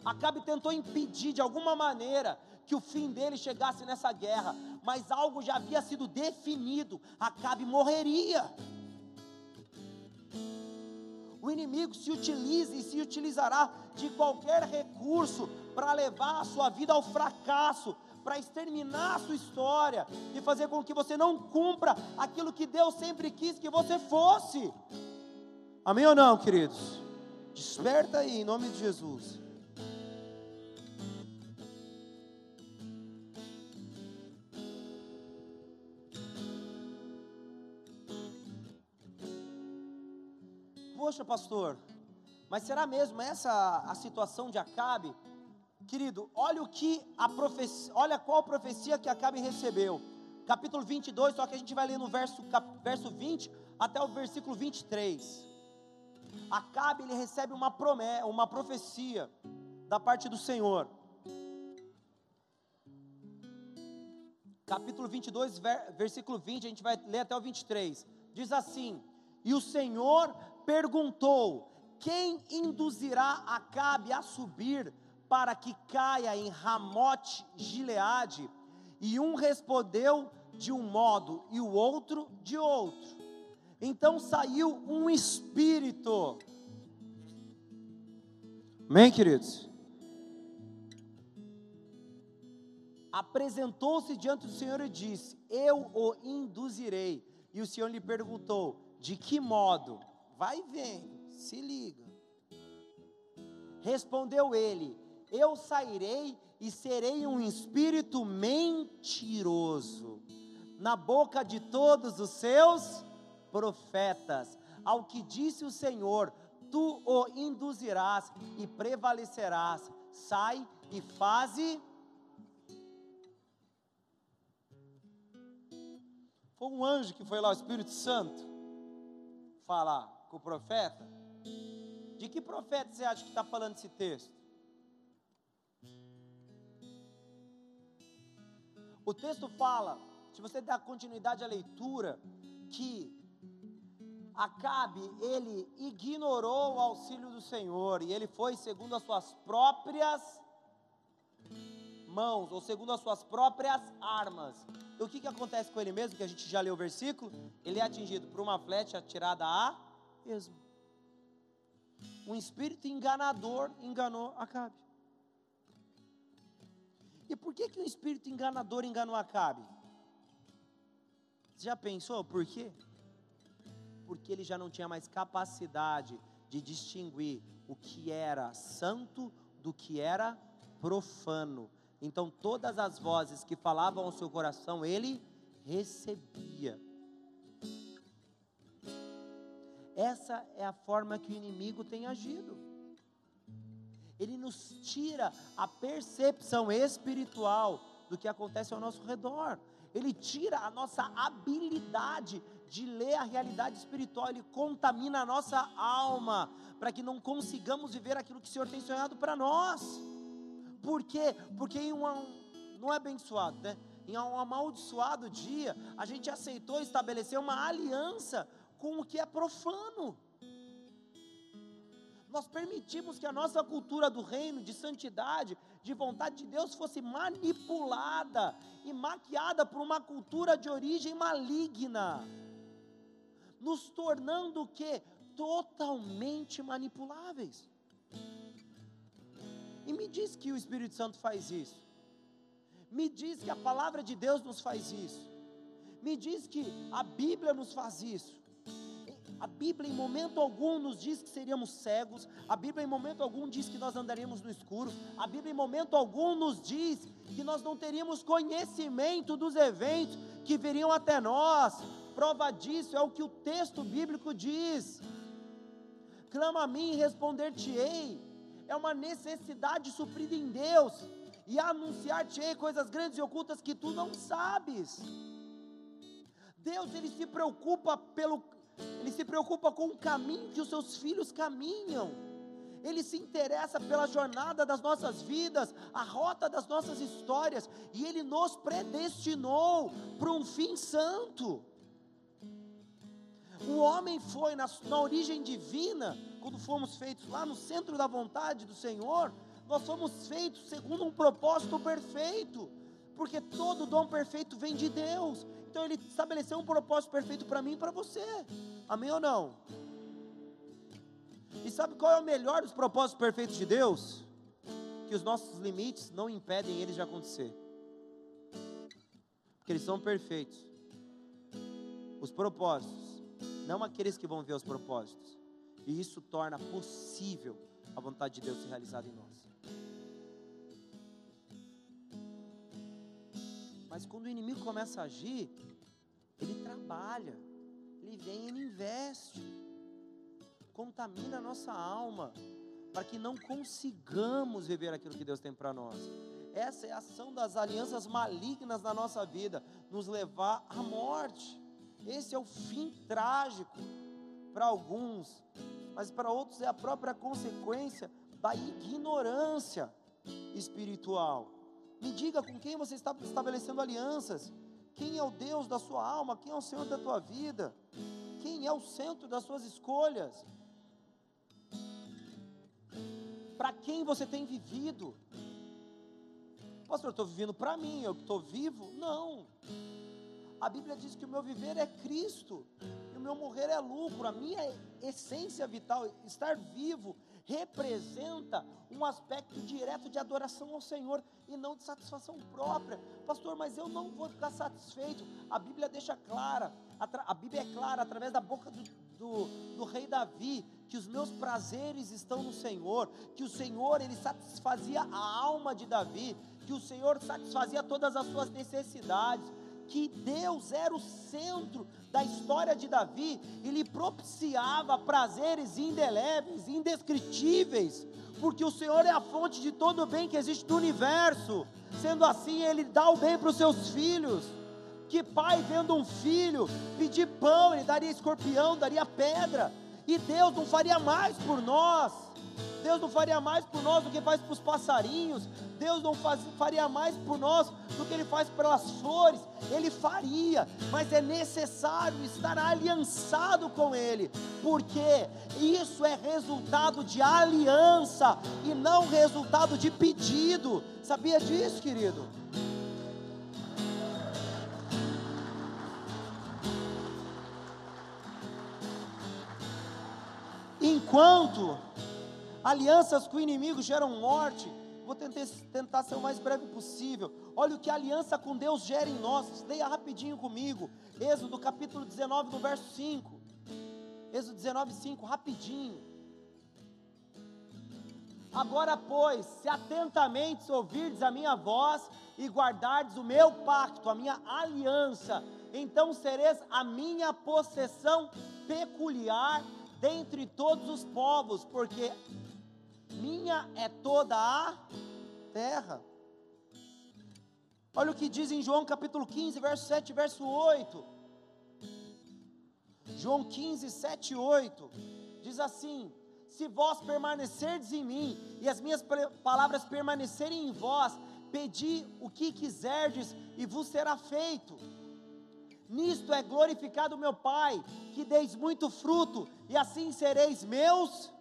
Acabe tentou impedir de alguma maneira que o fim dele chegasse nessa guerra, mas algo já havia sido definido: Acabe morreria. O inimigo se utiliza e se utilizará de qualquer recurso para levar a sua vida ao fracasso, para exterminar a sua história e fazer com que você não cumpra aquilo que Deus sempre quis que você fosse. Amém ou não, queridos? Desperta aí, em nome de Jesus. Poxa, pastor, mas será mesmo essa a situação de Acabe? Querido, olha o que a profecia, olha qual profecia que Acabe recebeu. Capítulo 22, só que a gente vai ler no verso, cap, verso 20 até o versículo 23. Acabe ele recebe uma promessa, uma profecia da parte do Senhor. Capítulo 22, versículo 20, a gente vai ler até o 23. Diz assim: E o Senhor perguntou: Quem induzirá Acabe a subir para que caia em Ramote Gileade? E um respondeu de um modo e o outro de outro. Então saiu um espírito. Amém, queridos? Apresentou-se diante do Senhor e disse: Eu o induzirei. E o Senhor lhe perguntou: De que modo? Vai vendo, se liga. Respondeu ele: Eu sairei e serei um espírito mentiroso na boca de todos os seus profetas. Ao que disse o Senhor, tu o induzirás e prevalecerás. Sai e faze. Foi um anjo que foi lá, o Espírito Santo, falar com o profeta. De que profeta você acha que está falando esse texto? O texto fala, se você der continuidade à leitura, que Acabe, ele ignorou o auxílio do Senhor e ele foi segundo as suas próprias mãos, ou segundo as suas próprias armas. E o que, que acontece com ele mesmo, que a gente já leu o versículo? Ele é atingido por uma flecha atirada a esmo. Um espírito enganador enganou Acabe. E por que, que um espírito enganador enganou Acabe? Você já pensou por quê? Porque ele já não tinha mais capacidade de distinguir o que era santo do que era profano. Então, todas as vozes que falavam ao seu coração, ele recebia. Essa é a forma que o inimigo tem agido. Ele nos tira a percepção espiritual do que acontece ao nosso redor. Ele tira a nossa habilidade de ler a realidade espiritual, ele contamina a nossa alma, para que não consigamos viver aquilo que o Senhor tem sonhado para nós. Por quê? Porque em um, não é abençoado, né? Em um amaldiçoado dia, a gente aceitou estabelecer uma aliança com o que é profano. Nós permitimos que a nossa cultura do reino, de santidade, de vontade de Deus, fosse manipulada e maquiada por uma cultura de origem maligna, nos tornando o? Totalmente manipuláveis. E me diz que o Espírito Santo faz isso. Me diz que a palavra de Deus nos faz isso. Me diz que a Bíblia nos faz isso. A Bíblia em momento algum nos diz que seríamos cegos. A Bíblia em momento algum diz que nós andaríamos no escuro. A Bíblia em momento algum nos diz que nós não teríamos conhecimento dos eventos que viriam até nós. Prova disso é o que o texto bíblico diz. Clama a mim e responder-te-ei é uma necessidade suprida em Deus, e anunciar-te coisas grandes e ocultas que tu não sabes. Deus ele se preocupa pelo ele se preocupa com o caminho que os seus filhos caminham. Ele se interessa pela jornada das nossas vidas, a rota das nossas histórias, e ele nos predestinou para um fim santo. O homem foi na, na origem divina, quando fomos feitos lá no centro da vontade do Senhor, nós fomos feitos segundo um propósito perfeito, porque todo dom perfeito vem de Deus. Então Ele estabeleceu um propósito perfeito para mim e para você. Amém ou não? E sabe qual é o melhor dos propósitos perfeitos de Deus? Que os nossos limites não impedem eles de acontecer. Porque eles são perfeitos. Os propósitos, não aqueles que vão ver os propósitos. E isso torna possível a vontade de Deus ser realizada em nós. Mas quando o inimigo começa a agir, ele trabalha, ele vem, ele investe, contamina a nossa alma, para que não consigamos viver aquilo que Deus tem para nós. Essa é a ação das alianças malignas na nossa vida, nos levar à morte. Esse é o fim trágico para alguns, mas para outros é a própria consequência da ignorância espiritual. Me diga com quem você está estabelecendo alianças. Quem é o Deus da sua alma? Quem é o Senhor da tua vida? Quem é o centro das suas escolhas? Para quem você tem vivido? Pastor, eu estou vivendo para mim, eu estou vivo? Não. A Bíblia diz que o meu viver é Cristo meu morrer é lucro, a minha essência vital, estar vivo, representa um aspecto direto de adoração ao Senhor e não de satisfação própria. Pastor, mas eu não vou ficar satisfeito. A Bíblia deixa clara, a, Bíblia é clara através da boca do, do, do, rei Davi, que os meus prazeres estão no Senhor, que o Senhor ele satisfazia a alma de Davi, que o Senhor satisfazia todas as suas necessidades que Deus era o centro da história de Davi e lhe propiciava prazeres indeléveis, indescritíveis, porque o Senhor é a fonte de todo o bem que existe no universo. Sendo assim, Ele dá o bem para os seus filhos. Que pai vendo um filho pedir pão, ele daria escorpião, daria pedra. E Deus não faria mais por nós. Deus não faria mais por nós do que faz para os passarinhos. Deus não faz, faria mais por nós do que Ele faz pelas flores. Ele faria, mas é necessário estar aliançado com Ele, porque isso é resultado de aliança e não resultado de pedido. Sabia disso, querido? Enquanto alianças com o inimigo geram morte, vou tentar, tentar ser o mais breve possível. Olha o que a aliança com Deus gera em nós. Leia rapidinho comigo. Êxodo capítulo 19, no verso 5. Êxodo 19, 5, rapidinho. Agora, pois, se atentamente ouvirdes a minha voz e guardardes o meu pacto, a minha aliança, então sereis a minha possessão peculiar dentre todos os povos, porque minha é toda a terra. Olha o que diz em João capítulo 15, verso 7 verso 8. João 15, 7 e 8. Diz assim: Se vós permanecerdes em mim, e as minhas palavras permanecerem em vós, pedi o que quiserdes, e vos será feito. Nisto é glorificado meu Pai, que deis muito fruto, e assim sereis meus.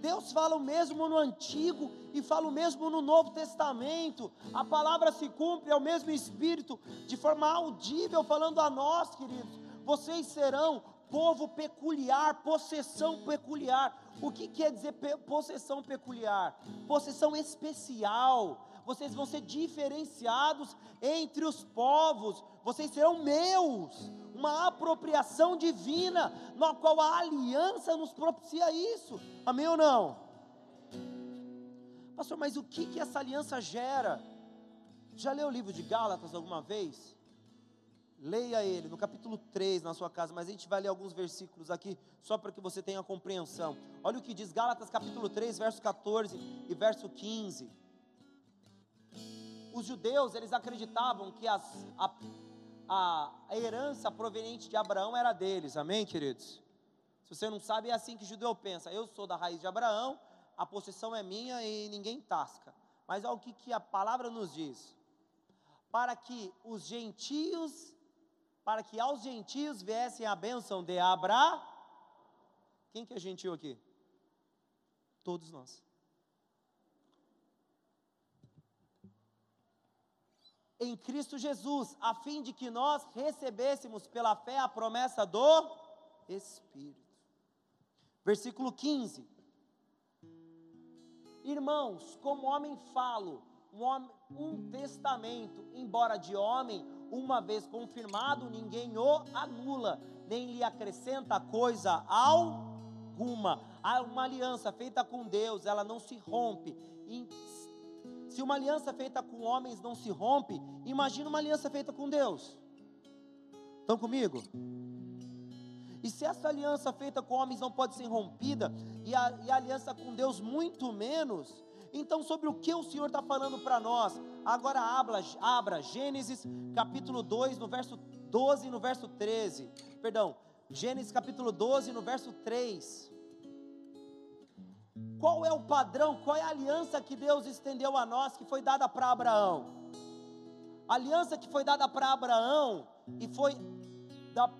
Deus fala o mesmo no Antigo e fala o mesmo no Novo Testamento. A palavra se cumpre, é o mesmo Espírito, de forma audível, falando a nós, queridos. Vocês serão povo peculiar, possessão peculiar. O que quer dizer possessão peculiar? Possessão especial vocês vão ser diferenciados entre os povos, vocês serão meus, uma apropriação divina, na qual a aliança nos propicia isso, amém ou não? Pastor, mas o que, que essa aliança gera? Já leu o livro de Gálatas alguma vez? Leia ele no capítulo 3 na sua casa, mas a gente vai ler alguns versículos aqui, só para que você tenha compreensão. Olha o que diz Gálatas capítulo 3, verso 14 e verso 15 os judeus, eles acreditavam que as, a, a, herança proveniente de Abraão era deles, amém, queridos? Se você não sabe, é assim que judeu pensa: eu sou da raiz de Abraão, a possessão é minha e ninguém tasca. Mas olha o que, que a palavra nos diz: para que os gentios, para que aos gentios viessem a bênção de Abraão. Quem que é gentil aqui? Todos nós. Em Cristo Jesus, a fim de que nós recebêssemos pela fé a promessa do Espírito. Versículo 15. Irmãos, como homem falo, um, homem, um testamento, embora de homem, uma vez confirmado, ninguém o anula, nem lhe acrescenta coisa alguma. Há uma aliança feita com Deus, ela não se rompe. Se uma aliança feita com homens não se rompe, imagina uma aliança feita com Deus. Estão comigo? E se essa aliança feita com homens não pode ser rompida, e a, e a aliança com Deus muito menos, então sobre o que o Senhor está falando para nós? Agora abra, abra Gênesis capítulo 2, no verso 12 e no verso 13. Perdão, Gênesis capítulo 12, no verso 3. Qual é o padrão, qual é a aliança que Deus estendeu a nós, que foi dada para Abraão? A aliança que foi dada para Abraão e foi da,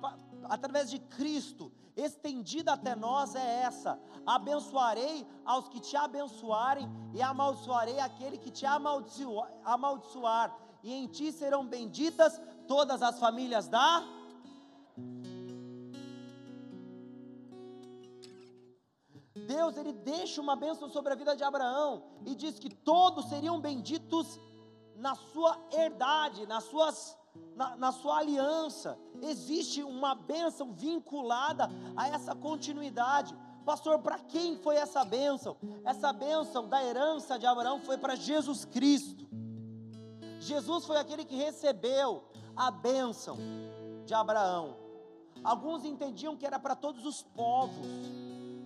através de Cristo, estendida até nós é essa: abençoarei aos que te abençoarem, e amaldiçoarei aquele que te amaldiçoar, amaldiçoar, e em ti serão benditas todas as famílias da Deus ele deixa uma bênção sobre a vida de Abraão e diz que todos seriam benditos na sua herdade, nas suas, na, na sua aliança. Existe uma bênção vinculada a essa continuidade. Pastor, para quem foi essa bênção? Essa bênção da herança de Abraão foi para Jesus Cristo. Jesus foi aquele que recebeu a bênção de Abraão. Alguns entendiam que era para todos os povos.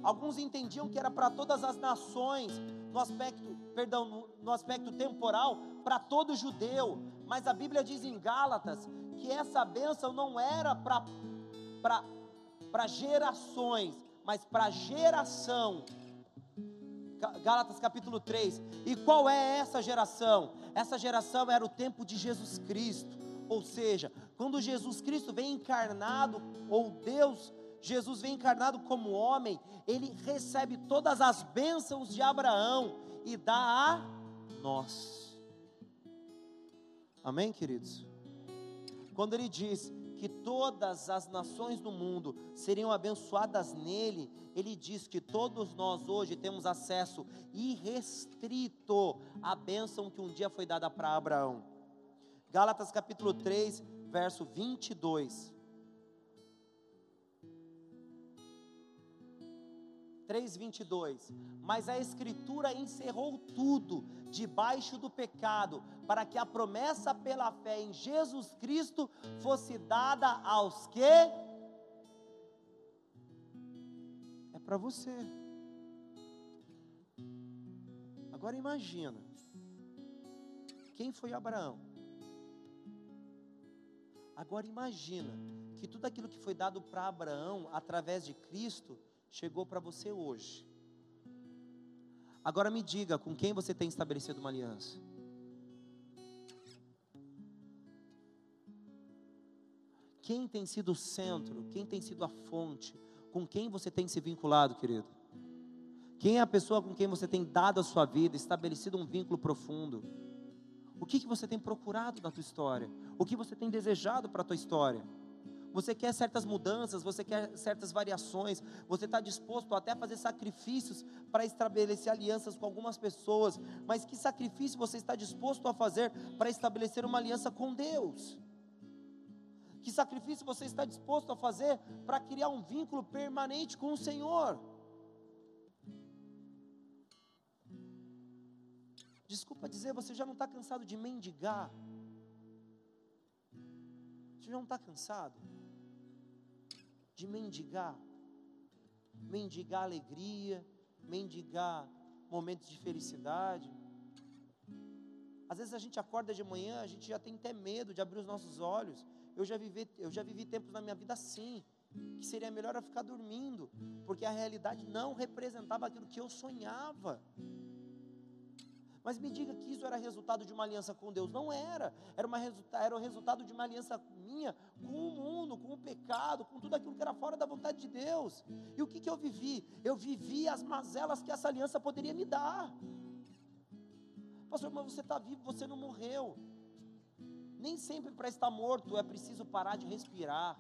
Alguns entendiam que era para todas as nações, no aspecto, perdão, no, no aspecto temporal, para todo judeu. Mas a Bíblia diz em Gálatas que essa bênção não era para gerações, mas para geração. Gálatas capítulo 3. E qual é essa geração? Essa geração era o tempo de Jesus Cristo. Ou seja, quando Jesus Cristo vem encarnado, ou Deus, Jesus vem encarnado como homem, ele recebe todas as bênçãos de Abraão e dá a nós. Amém, queridos? Quando ele diz que todas as nações do mundo seriam abençoadas nele, ele diz que todos nós hoje temos acesso irrestrito à bênção que um dia foi dada para Abraão. Gálatas capítulo 3, verso 22. 3:22. Mas a escritura encerrou tudo debaixo do pecado, para que a promessa pela fé em Jesus Cristo fosse dada aos que é para você. Agora imagina. Quem foi Abraão? Agora imagina que tudo aquilo que foi dado para Abraão através de Cristo chegou para você hoje. Agora me diga, com quem você tem estabelecido uma aliança? Quem tem sido o centro? Quem tem sido a fonte? Com quem você tem se vinculado, querido? Quem é a pessoa com quem você tem dado a sua vida, estabelecido um vínculo profundo? O que, que você tem procurado na tua história? O que você tem desejado para a tua história? Você quer certas mudanças, você quer certas variações, você está disposto até a fazer sacrifícios para estabelecer alianças com algumas pessoas, mas que sacrifício você está disposto a fazer para estabelecer uma aliança com Deus? Que sacrifício você está disposto a fazer para criar um vínculo permanente com o Senhor? Desculpa dizer, você já não está cansado de mendigar? Você já não está cansado? De mendigar. Mendigar alegria, mendigar momentos de felicidade. Às vezes a gente acorda de manhã, a gente já tem até medo de abrir os nossos olhos. Eu já vivi, eu já vivi tempos na minha vida assim, que seria melhor eu ficar dormindo, porque a realidade não representava aquilo que eu sonhava. Mas me diga que isso era resultado de uma aliança com Deus. Não era. Era, uma, era o resultado de uma aliança minha com o mundo, com o pecado, com tudo aquilo que era fora da vontade de Deus. E o que, que eu vivi? Eu vivi as mazelas que essa aliança poderia me dar. Pastor, mas você está vivo, você não morreu. Nem sempre para estar morto é preciso parar de respirar.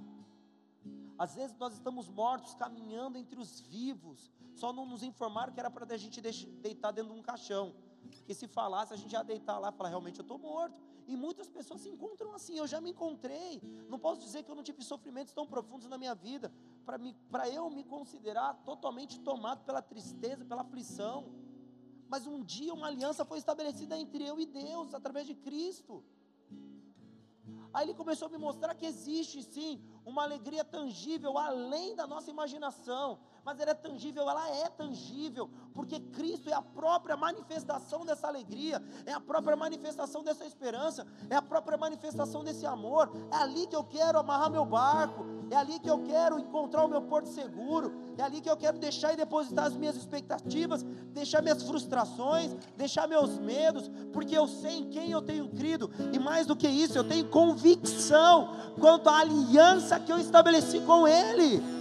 Às vezes nós estamos mortos caminhando entre os vivos, só não nos informaram que era para a gente deitar dentro de um caixão. Porque se falasse, a gente já deitar lá e falar, realmente eu estou morto. E muitas pessoas se encontram assim, eu já me encontrei. Não posso dizer que eu não tive sofrimentos tão profundos na minha vida, para eu me considerar totalmente tomado pela tristeza, pela aflição. Mas um dia uma aliança foi estabelecida entre eu e Deus, através de Cristo. Aí ele começou a me mostrar que existe sim uma alegria tangível além da nossa imaginação mas ela é tangível, ela é tangível, porque Cristo é a própria manifestação dessa alegria, é a própria manifestação dessa esperança, é a própria manifestação desse amor. É ali que eu quero amarrar meu barco, é ali que eu quero encontrar o meu porto seguro, é ali que eu quero deixar e depositar as minhas expectativas, deixar minhas frustrações, deixar meus medos, porque eu sei em quem eu tenho crido, e mais do que isso, eu tenho convicção quanto à aliança que eu estabeleci com Ele.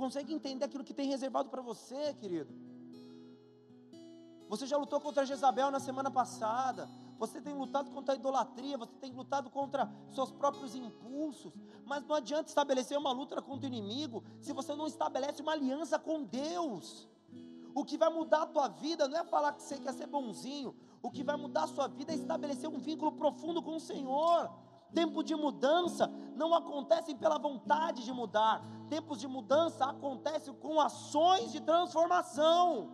Consegue entender aquilo que tem reservado para você, querido. Você já lutou contra Jezabel na semana passada. Você tem lutado contra a idolatria, você tem lutado contra seus próprios impulsos. Mas não adianta estabelecer uma luta contra o inimigo se você não estabelece uma aliança com Deus. O que vai mudar a tua vida não é falar que você quer ser bonzinho. O que vai mudar a sua vida é estabelecer um vínculo profundo com o Senhor. Tempo de mudança não acontecem pela vontade de mudar. Tempos de mudança acontecem com ações de transformação.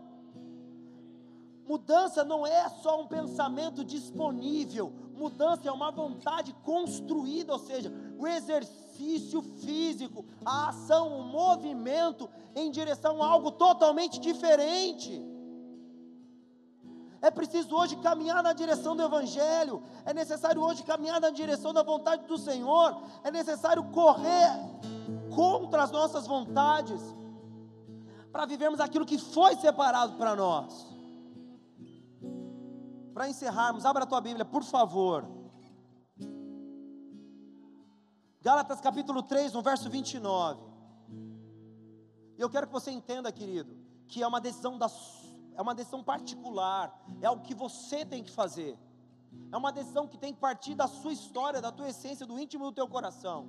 Mudança não é só um pensamento disponível, mudança é uma vontade construída, ou seja, o exercício físico, a ação, o movimento em direção a algo totalmente diferente. É preciso hoje caminhar na direção do Evangelho, é necessário hoje caminhar na direção da vontade do Senhor, é necessário correr contra as nossas vontades, para vivermos aquilo que foi separado para nós. Para encerrarmos, abra a tua Bíblia, por favor. Gálatas capítulo 3, no verso 29. E eu quero que você entenda, querido, que é uma decisão da é uma decisão particular, é algo que você tem que fazer. É uma decisão que tem que partir da sua história, da tua essência, do íntimo do teu coração.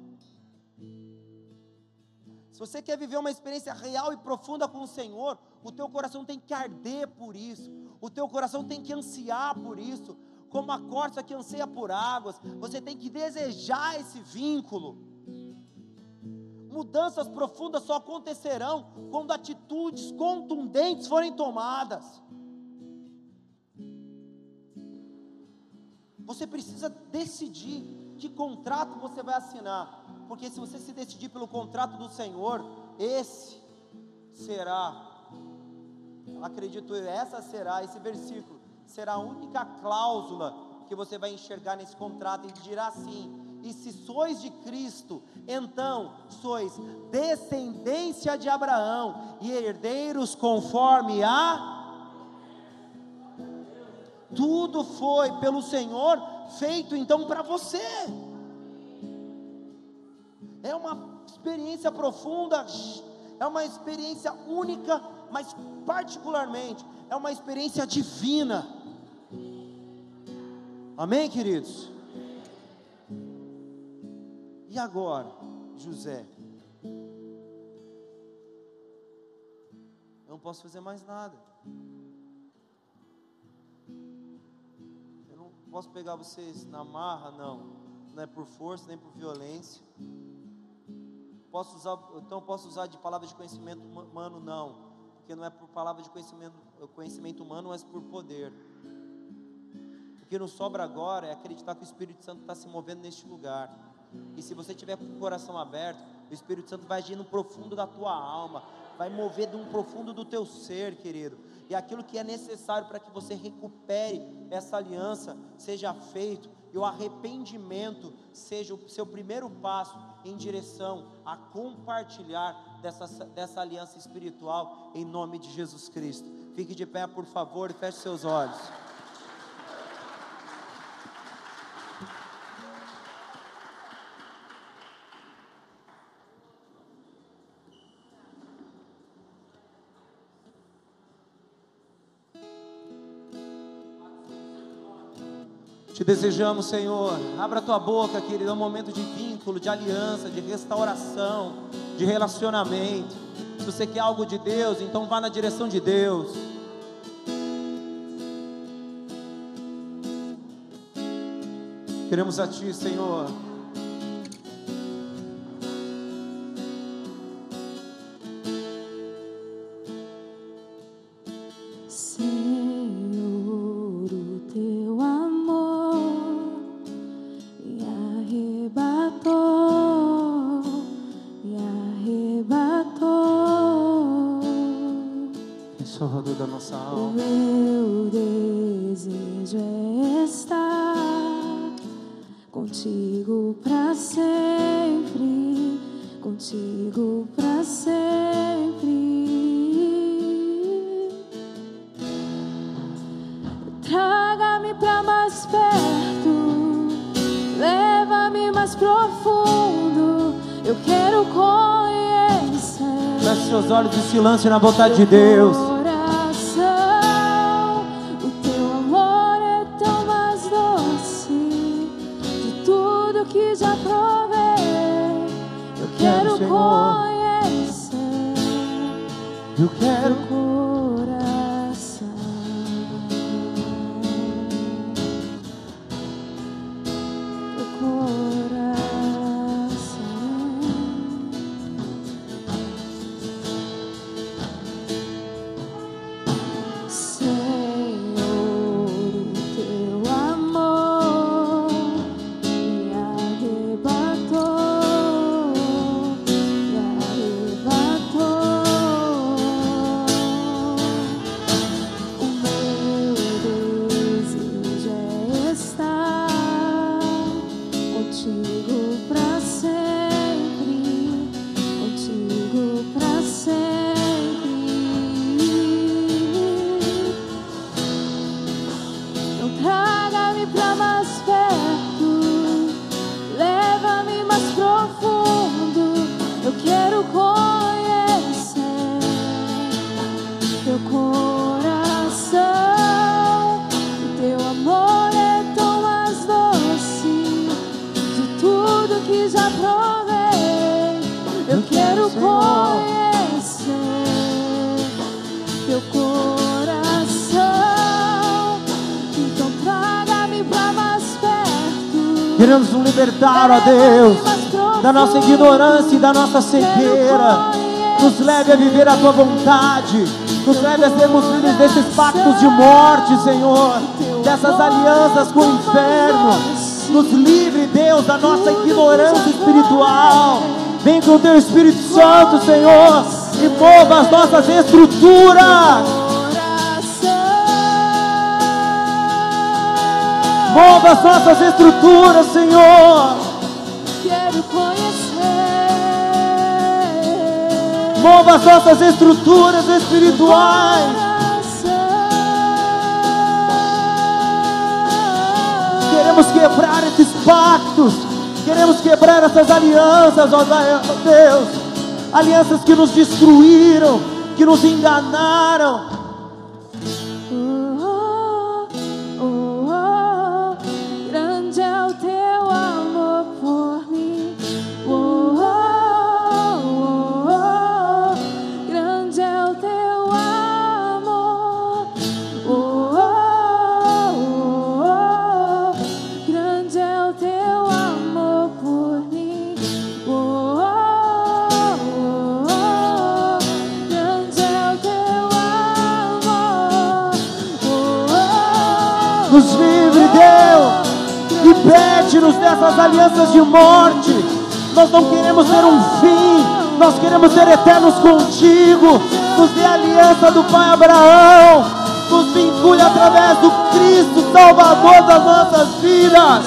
Se você quer viver uma experiência real e profunda com o Senhor, o teu coração tem que arder por isso, o teu coração tem que ansiar por isso, como a corça que anseia por águas, você tem que desejar esse vínculo. Mudanças profundas só acontecerão quando atitudes contundentes forem tomadas. Você precisa decidir que contrato você vai assinar porque se você se decidir pelo contrato do Senhor, esse será, acredito eu, essa será, esse versículo, será a única cláusula que você vai enxergar nesse contrato e dirá assim: e se sois de Cristo, então sois descendência de Abraão e herdeiros conforme a. Tudo foi pelo Senhor feito então para você é uma experiência profunda, é uma experiência única, mas particularmente é uma experiência divina. Amém, queridos? E agora, José? Eu não posso fazer mais nada. Eu não posso pegar vocês na marra, não. Não é por força nem por violência. Posso usar, então posso usar de palavras de conhecimento humano? Não, porque não é por palavra de conhecimento, conhecimento humano, mas por poder. O que nos sobra agora é acreditar que o Espírito Santo está se movendo neste lugar. E se você tiver com o coração aberto, o Espírito Santo vai agir no profundo da tua alma, vai mover de um profundo do teu ser, querido. E aquilo que é necessário para que você recupere essa aliança seja feito e o arrependimento seja o seu primeiro passo em direção a compartilhar dessa, dessa aliança espiritual em nome de Jesus Cristo. Fique de pé, por favor, e feche seus olhos. Te desejamos, Senhor. Abra tua boca, querido. É um momento de vínculo, de aliança, de restauração, de relacionamento. Se você quer algo de Deus, então vá na direção de Deus. Queremos a Ti, Senhor. Silêncio na vontade de Deus. Nossa ignorância e da nossa cegueira. Nos leve a viver a tua vontade. Nos leve a sermos filhos desses pactos de morte, Senhor. Dessas alianças com o inferno. Nos livre, Deus, da nossa ignorância espiritual. Vem com o teu Espírito Santo, Senhor, e mova as nossas estruturas. Mova as nossas estruturas, Senhor. Mova as nossas estruturas espirituais. Queremos quebrar esses pactos. Queremos quebrar essas alianças, ó Deus. Alianças que nos destruíram, que nos enganaram alianças de morte. Nós não queremos ter um fim, nós queremos ser eternos contigo. Nos dê a aliança do Pai Abraão, nos vincule através do Cristo, Salvador das nossas vidas.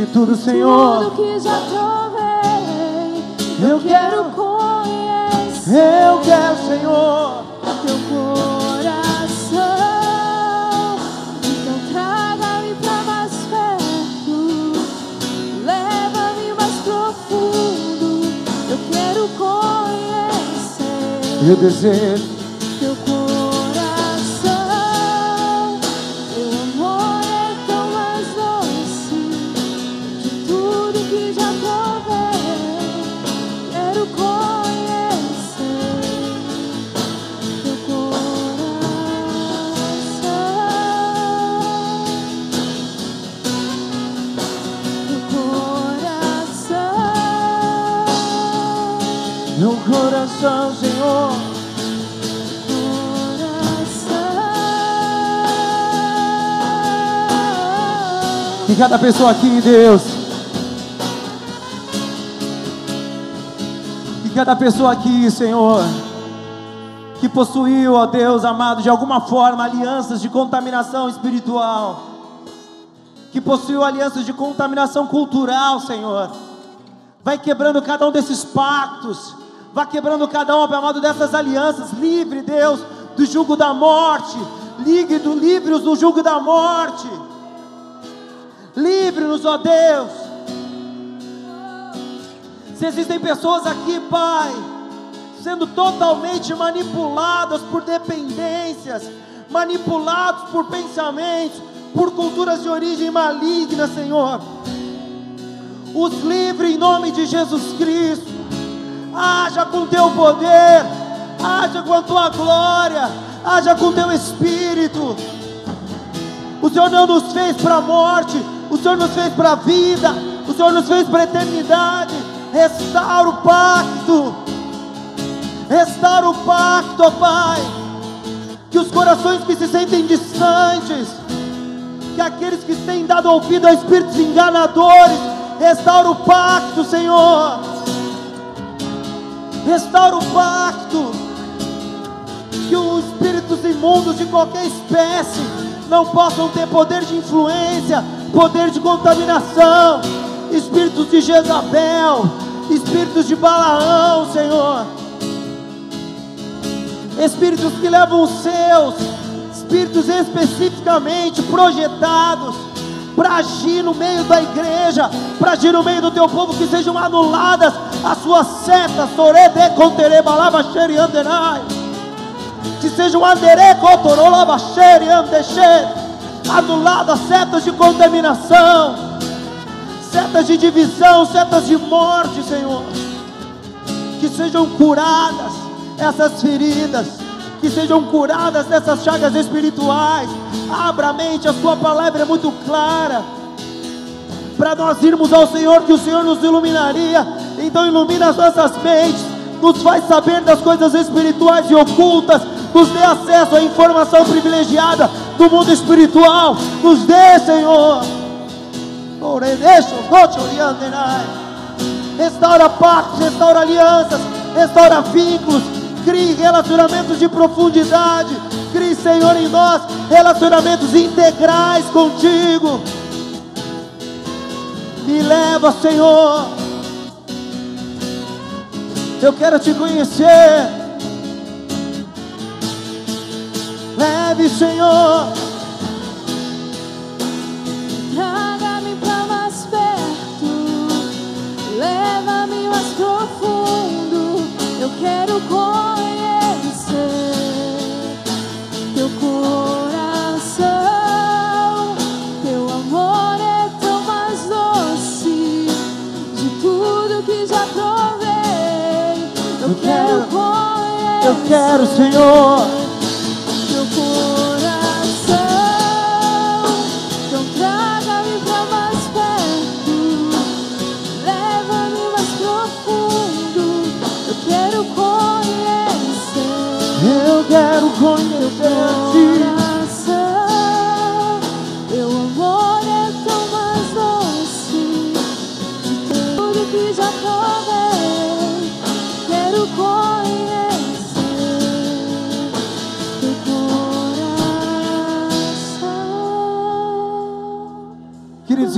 De tudo, Senhor. Tudo que já provei. Eu, eu quero conhecer. Eu quero, Senhor. Teu coração. Então traga-me para mais perto. Leva-me mais profundo. Eu quero conhecer. Eu desejo cada pessoa aqui, Deus. Que cada pessoa aqui, Senhor. Que possuiu, ó Deus amado, de alguma forma alianças de contaminação espiritual. Que possuiu alianças de contaminação cultural, Senhor. Vai quebrando cada um desses pactos. Vai quebrando cada um, amado, dessas alianças. Livre, Deus, do jugo da morte. Livre-os do jugo da morte. Livre-nos, ó Deus. Se existem pessoas aqui, Pai, sendo totalmente manipuladas por dependências, manipulados por pensamentos, por culturas de origem maligna, Senhor. Os livre em nome de Jesus Cristo. Haja com teu poder, haja com a tua glória, haja com teu espírito. O Senhor não nos fez para a morte, o Senhor nos fez para a vida, o Senhor nos fez para a eternidade. Restaura o pacto, restaura o pacto, ó Pai. Que os corações que se sentem distantes, que aqueles que têm dado ouvido a espíritos enganadores, restaura o pacto, Senhor. Restaura o pacto. Que os espíritos imundos de qualquer espécie não possam ter poder de influência, poder de contaminação. Espíritos de Jezabel, espíritos de Balaão, Senhor. Espíritos que levam os seus, espíritos especificamente projetados para agir no meio da igreja, para agir no meio do teu povo, que sejam anuladas as suas setas, sorede contere balava xeriandenai, que sejam andere cotorolava xeriandexe, anuladas setas de contaminação, setas de divisão, setas de morte, Senhor, que sejam curadas essas feridas, que sejam curadas dessas chagas espirituais. Abra a mente, a Sua palavra é muito clara. Para nós irmos ao Senhor, que o Senhor nos iluminaria. Então, ilumina as nossas mentes, nos faz saber das coisas espirituais e ocultas, nos dê acesso à informação privilegiada do mundo espiritual. Nos dê, Senhor. Restaura pactos, restaura alianças, restaura vínculos, crie relacionamentos de profundidade, crie, Senhor, em nós relacionamentos integrais contigo. Me leva, Senhor. Eu quero te conhecer. Leve, Senhor. Traga-me para mais perto, leva-me mais profundo. Eu quero conhecer teu coração. Teu amor é tão mais doce de tudo que já provei. Eu, Eu quero quero- conhecer. Eu quero, Senhor.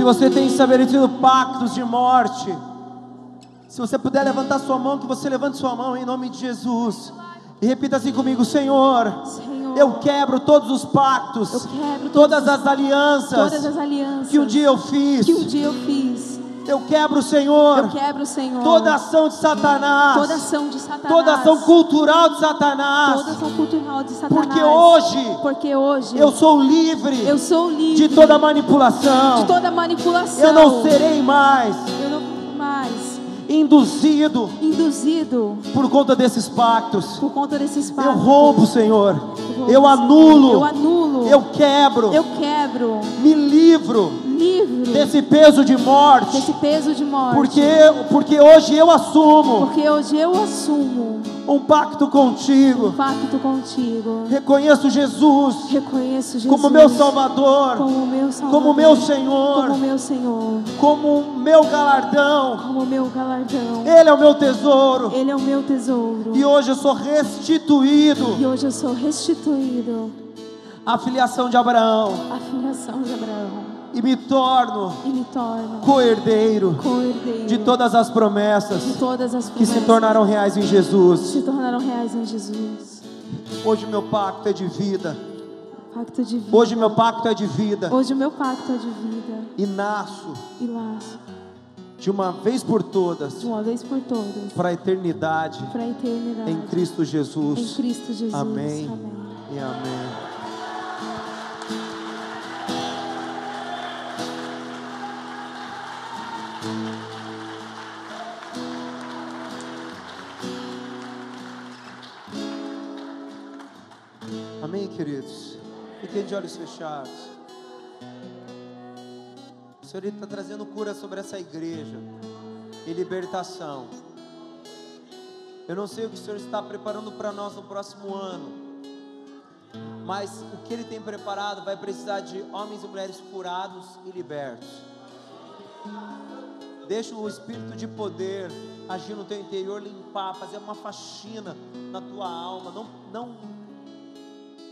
Se você tem estabelecido pactos de morte, se você puder levantar sua mão, que você levante sua mão em nome de Jesus. E repita assim comigo: Senhor, Senhor, eu quebro todos os pactos, todas todas as alianças todas as alianças que um dia eu fiz. que um dia eu fiz. Eu quebro, Senhor, Eu quebro, Senhor, toda ação de Satanás, toda ação de Satanás, toda ação cultural de Satanás, toda ação cultural de Satanás. porque hoje porque hoje eu sou livre eu sou livre de toda manipulação. de toda manipulação. Eu não serei mais eu não mais induzido induzido por conta desses pactos. por conta desses Eu pactos. rompo, Senhor. rompo, Eu anulo. Eu anulo. Eu quebro. Eu quebro. Me livro Livro desse peso de morte. desse peso de morte. Porque, porque hoje eu assumo Porque hoje eu assumo um pacto contigo. um pacto contigo. Reconheço Jesus Reconheço Jesus como meu Salvador, como meu Salvador, como meu Senhor, como meu Senhor, como meu galardão. como meu galardão. Ele é o meu tesouro. Ele é o meu tesouro. E hoje eu sou restituído E hoje eu sou restituído à filiação de Abraão à filiação de Abraão e me torno e me torno co-herdeiro co-herdeiro de todas as promessas de todas as que se promessas tornaram reais em Jesus. se tornaram reais em Jesus. Hoje meu pacto é de vida. Pacto de vida. Hoje meu pacto é de vida. Hoje o meu pacto é de vida E nasço e laço de uma vez por todas de uma vez por todas para a eternidade para a eternidade em Cristo em Jesus. Cristo Jesus. Amém. Amém. E amém. Queridos? Fiquem de olhos fechados. O Senhor está trazendo cura sobre essa igreja e libertação. Eu não sei o que o Senhor está preparando para nós no próximo ano, Mas o que Ele tem preparado vai precisar de homens e mulheres curados e libertos. Deixa o Espírito de poder agir no teu interior, limpar, fazer uma faxina na tua alma. Não, não,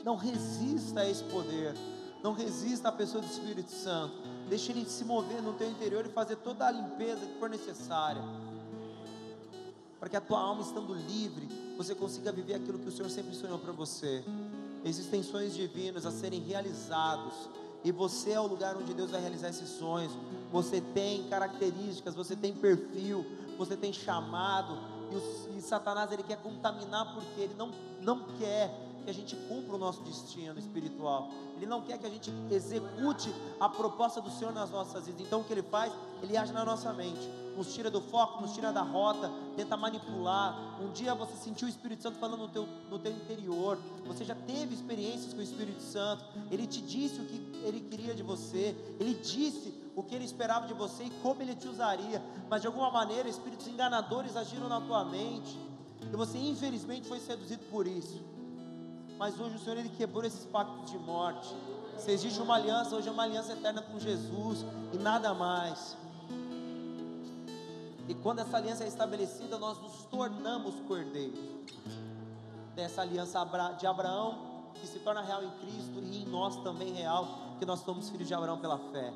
não resista a esse poder. Não resista à pessoa do Espírito Santo. Deixa ele se mover no teu interior e fazer toda a limpeza que for necessária. Para que a tua alma estando livre, você consiga viver aquilo que o Senhor sempre sonhou para você. Existem sonhos divinos a serem realizados. E você é o lugar onde Deus vai realizar esses sonhos. Você tem características, você tem perfil, você tem chamado. E, o, e Satanás ele quer contaminar porque ele não, não quer que a gente cumpra o nosso destino espiritual. Ele não quer que a gente execute a proposta do Senhor nas nossas vidas. Então o que ele faz? Ele age na nossa mente. Nos tira do foco, nos tira da rota, tenta manipular. Um dia você sentiu o Espírito Santo falando no teu, no teu interior. Você já teve experiências com o Espírito Santo. Ele te disse o que ele queria de você. Ele disse o que ele esperava de você e como ele te usaria. Mas de alguma maneira, espíritos enganadores agiram na tua mente. E você infelizmente foi seduzido por isso. Mas hoje o Senhor ele quebrou esses pactos de morte. Se existe uma aliança, hoje é uma aliança eterna com Jesus e nada mais. E quando essa aliança é estabelecida, nós nos tornamos cordeiros dessa aliança de Abraão, que se torna real em Cristo e em nós também real, que nós somos filhos de Abraão pela fé.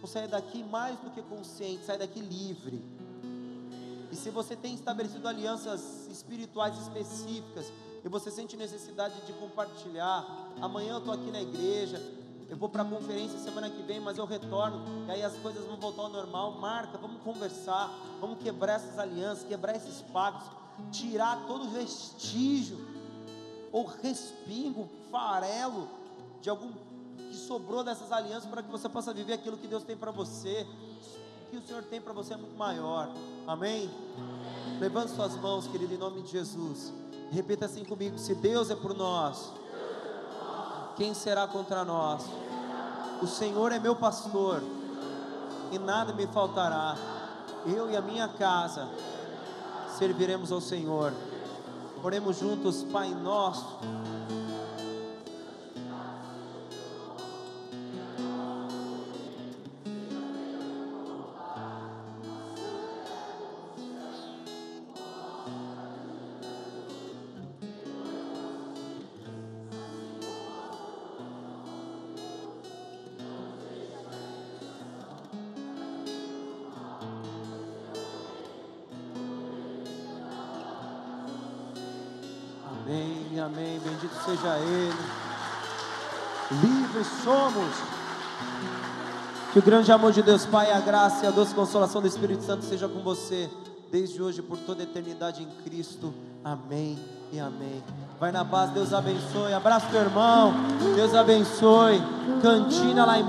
Vou sair daqui mais do que consciente, sair daqui livre. E se você tem estabelecido alianças espirituais específicas, e você sente necessidade de compartilhar, amanhã eu estou aqui na igreja, eu vou para a conferência semana que vem, mas eu retorno, e aí as coisas vão voltar ao normal. Marca, vamos conversar, vamos quebrar essas alianças, quebrar esses pactos, tirar todo vestígio, ou respingo, farelo, de algum que sobrou dessas alianças, para que você possa viver aquilo que Deus tem para você. O que o Senhor tem para você é muito maior. Amém? Levante suas mãos, querido, em nome de Jesus. Repita assim comigo: se Deus é por nós, quem será contra nós? O Senhor é meu pastor, e nada me faltará. Eu e a minha casa serviremos ao Senhor. Oremos juntos, Pai nosso seja Ele. Livres somos. Que o grande amor de Deus Pai, a graça e a doce consolação do Espírito Santo seja com você, desde hoje por toda a eternidade em Cristo. Amém e amém. Vai na paz, Deus abençoe. Abraço teu irmão. Deus abençoe. Cantina lá embaixo.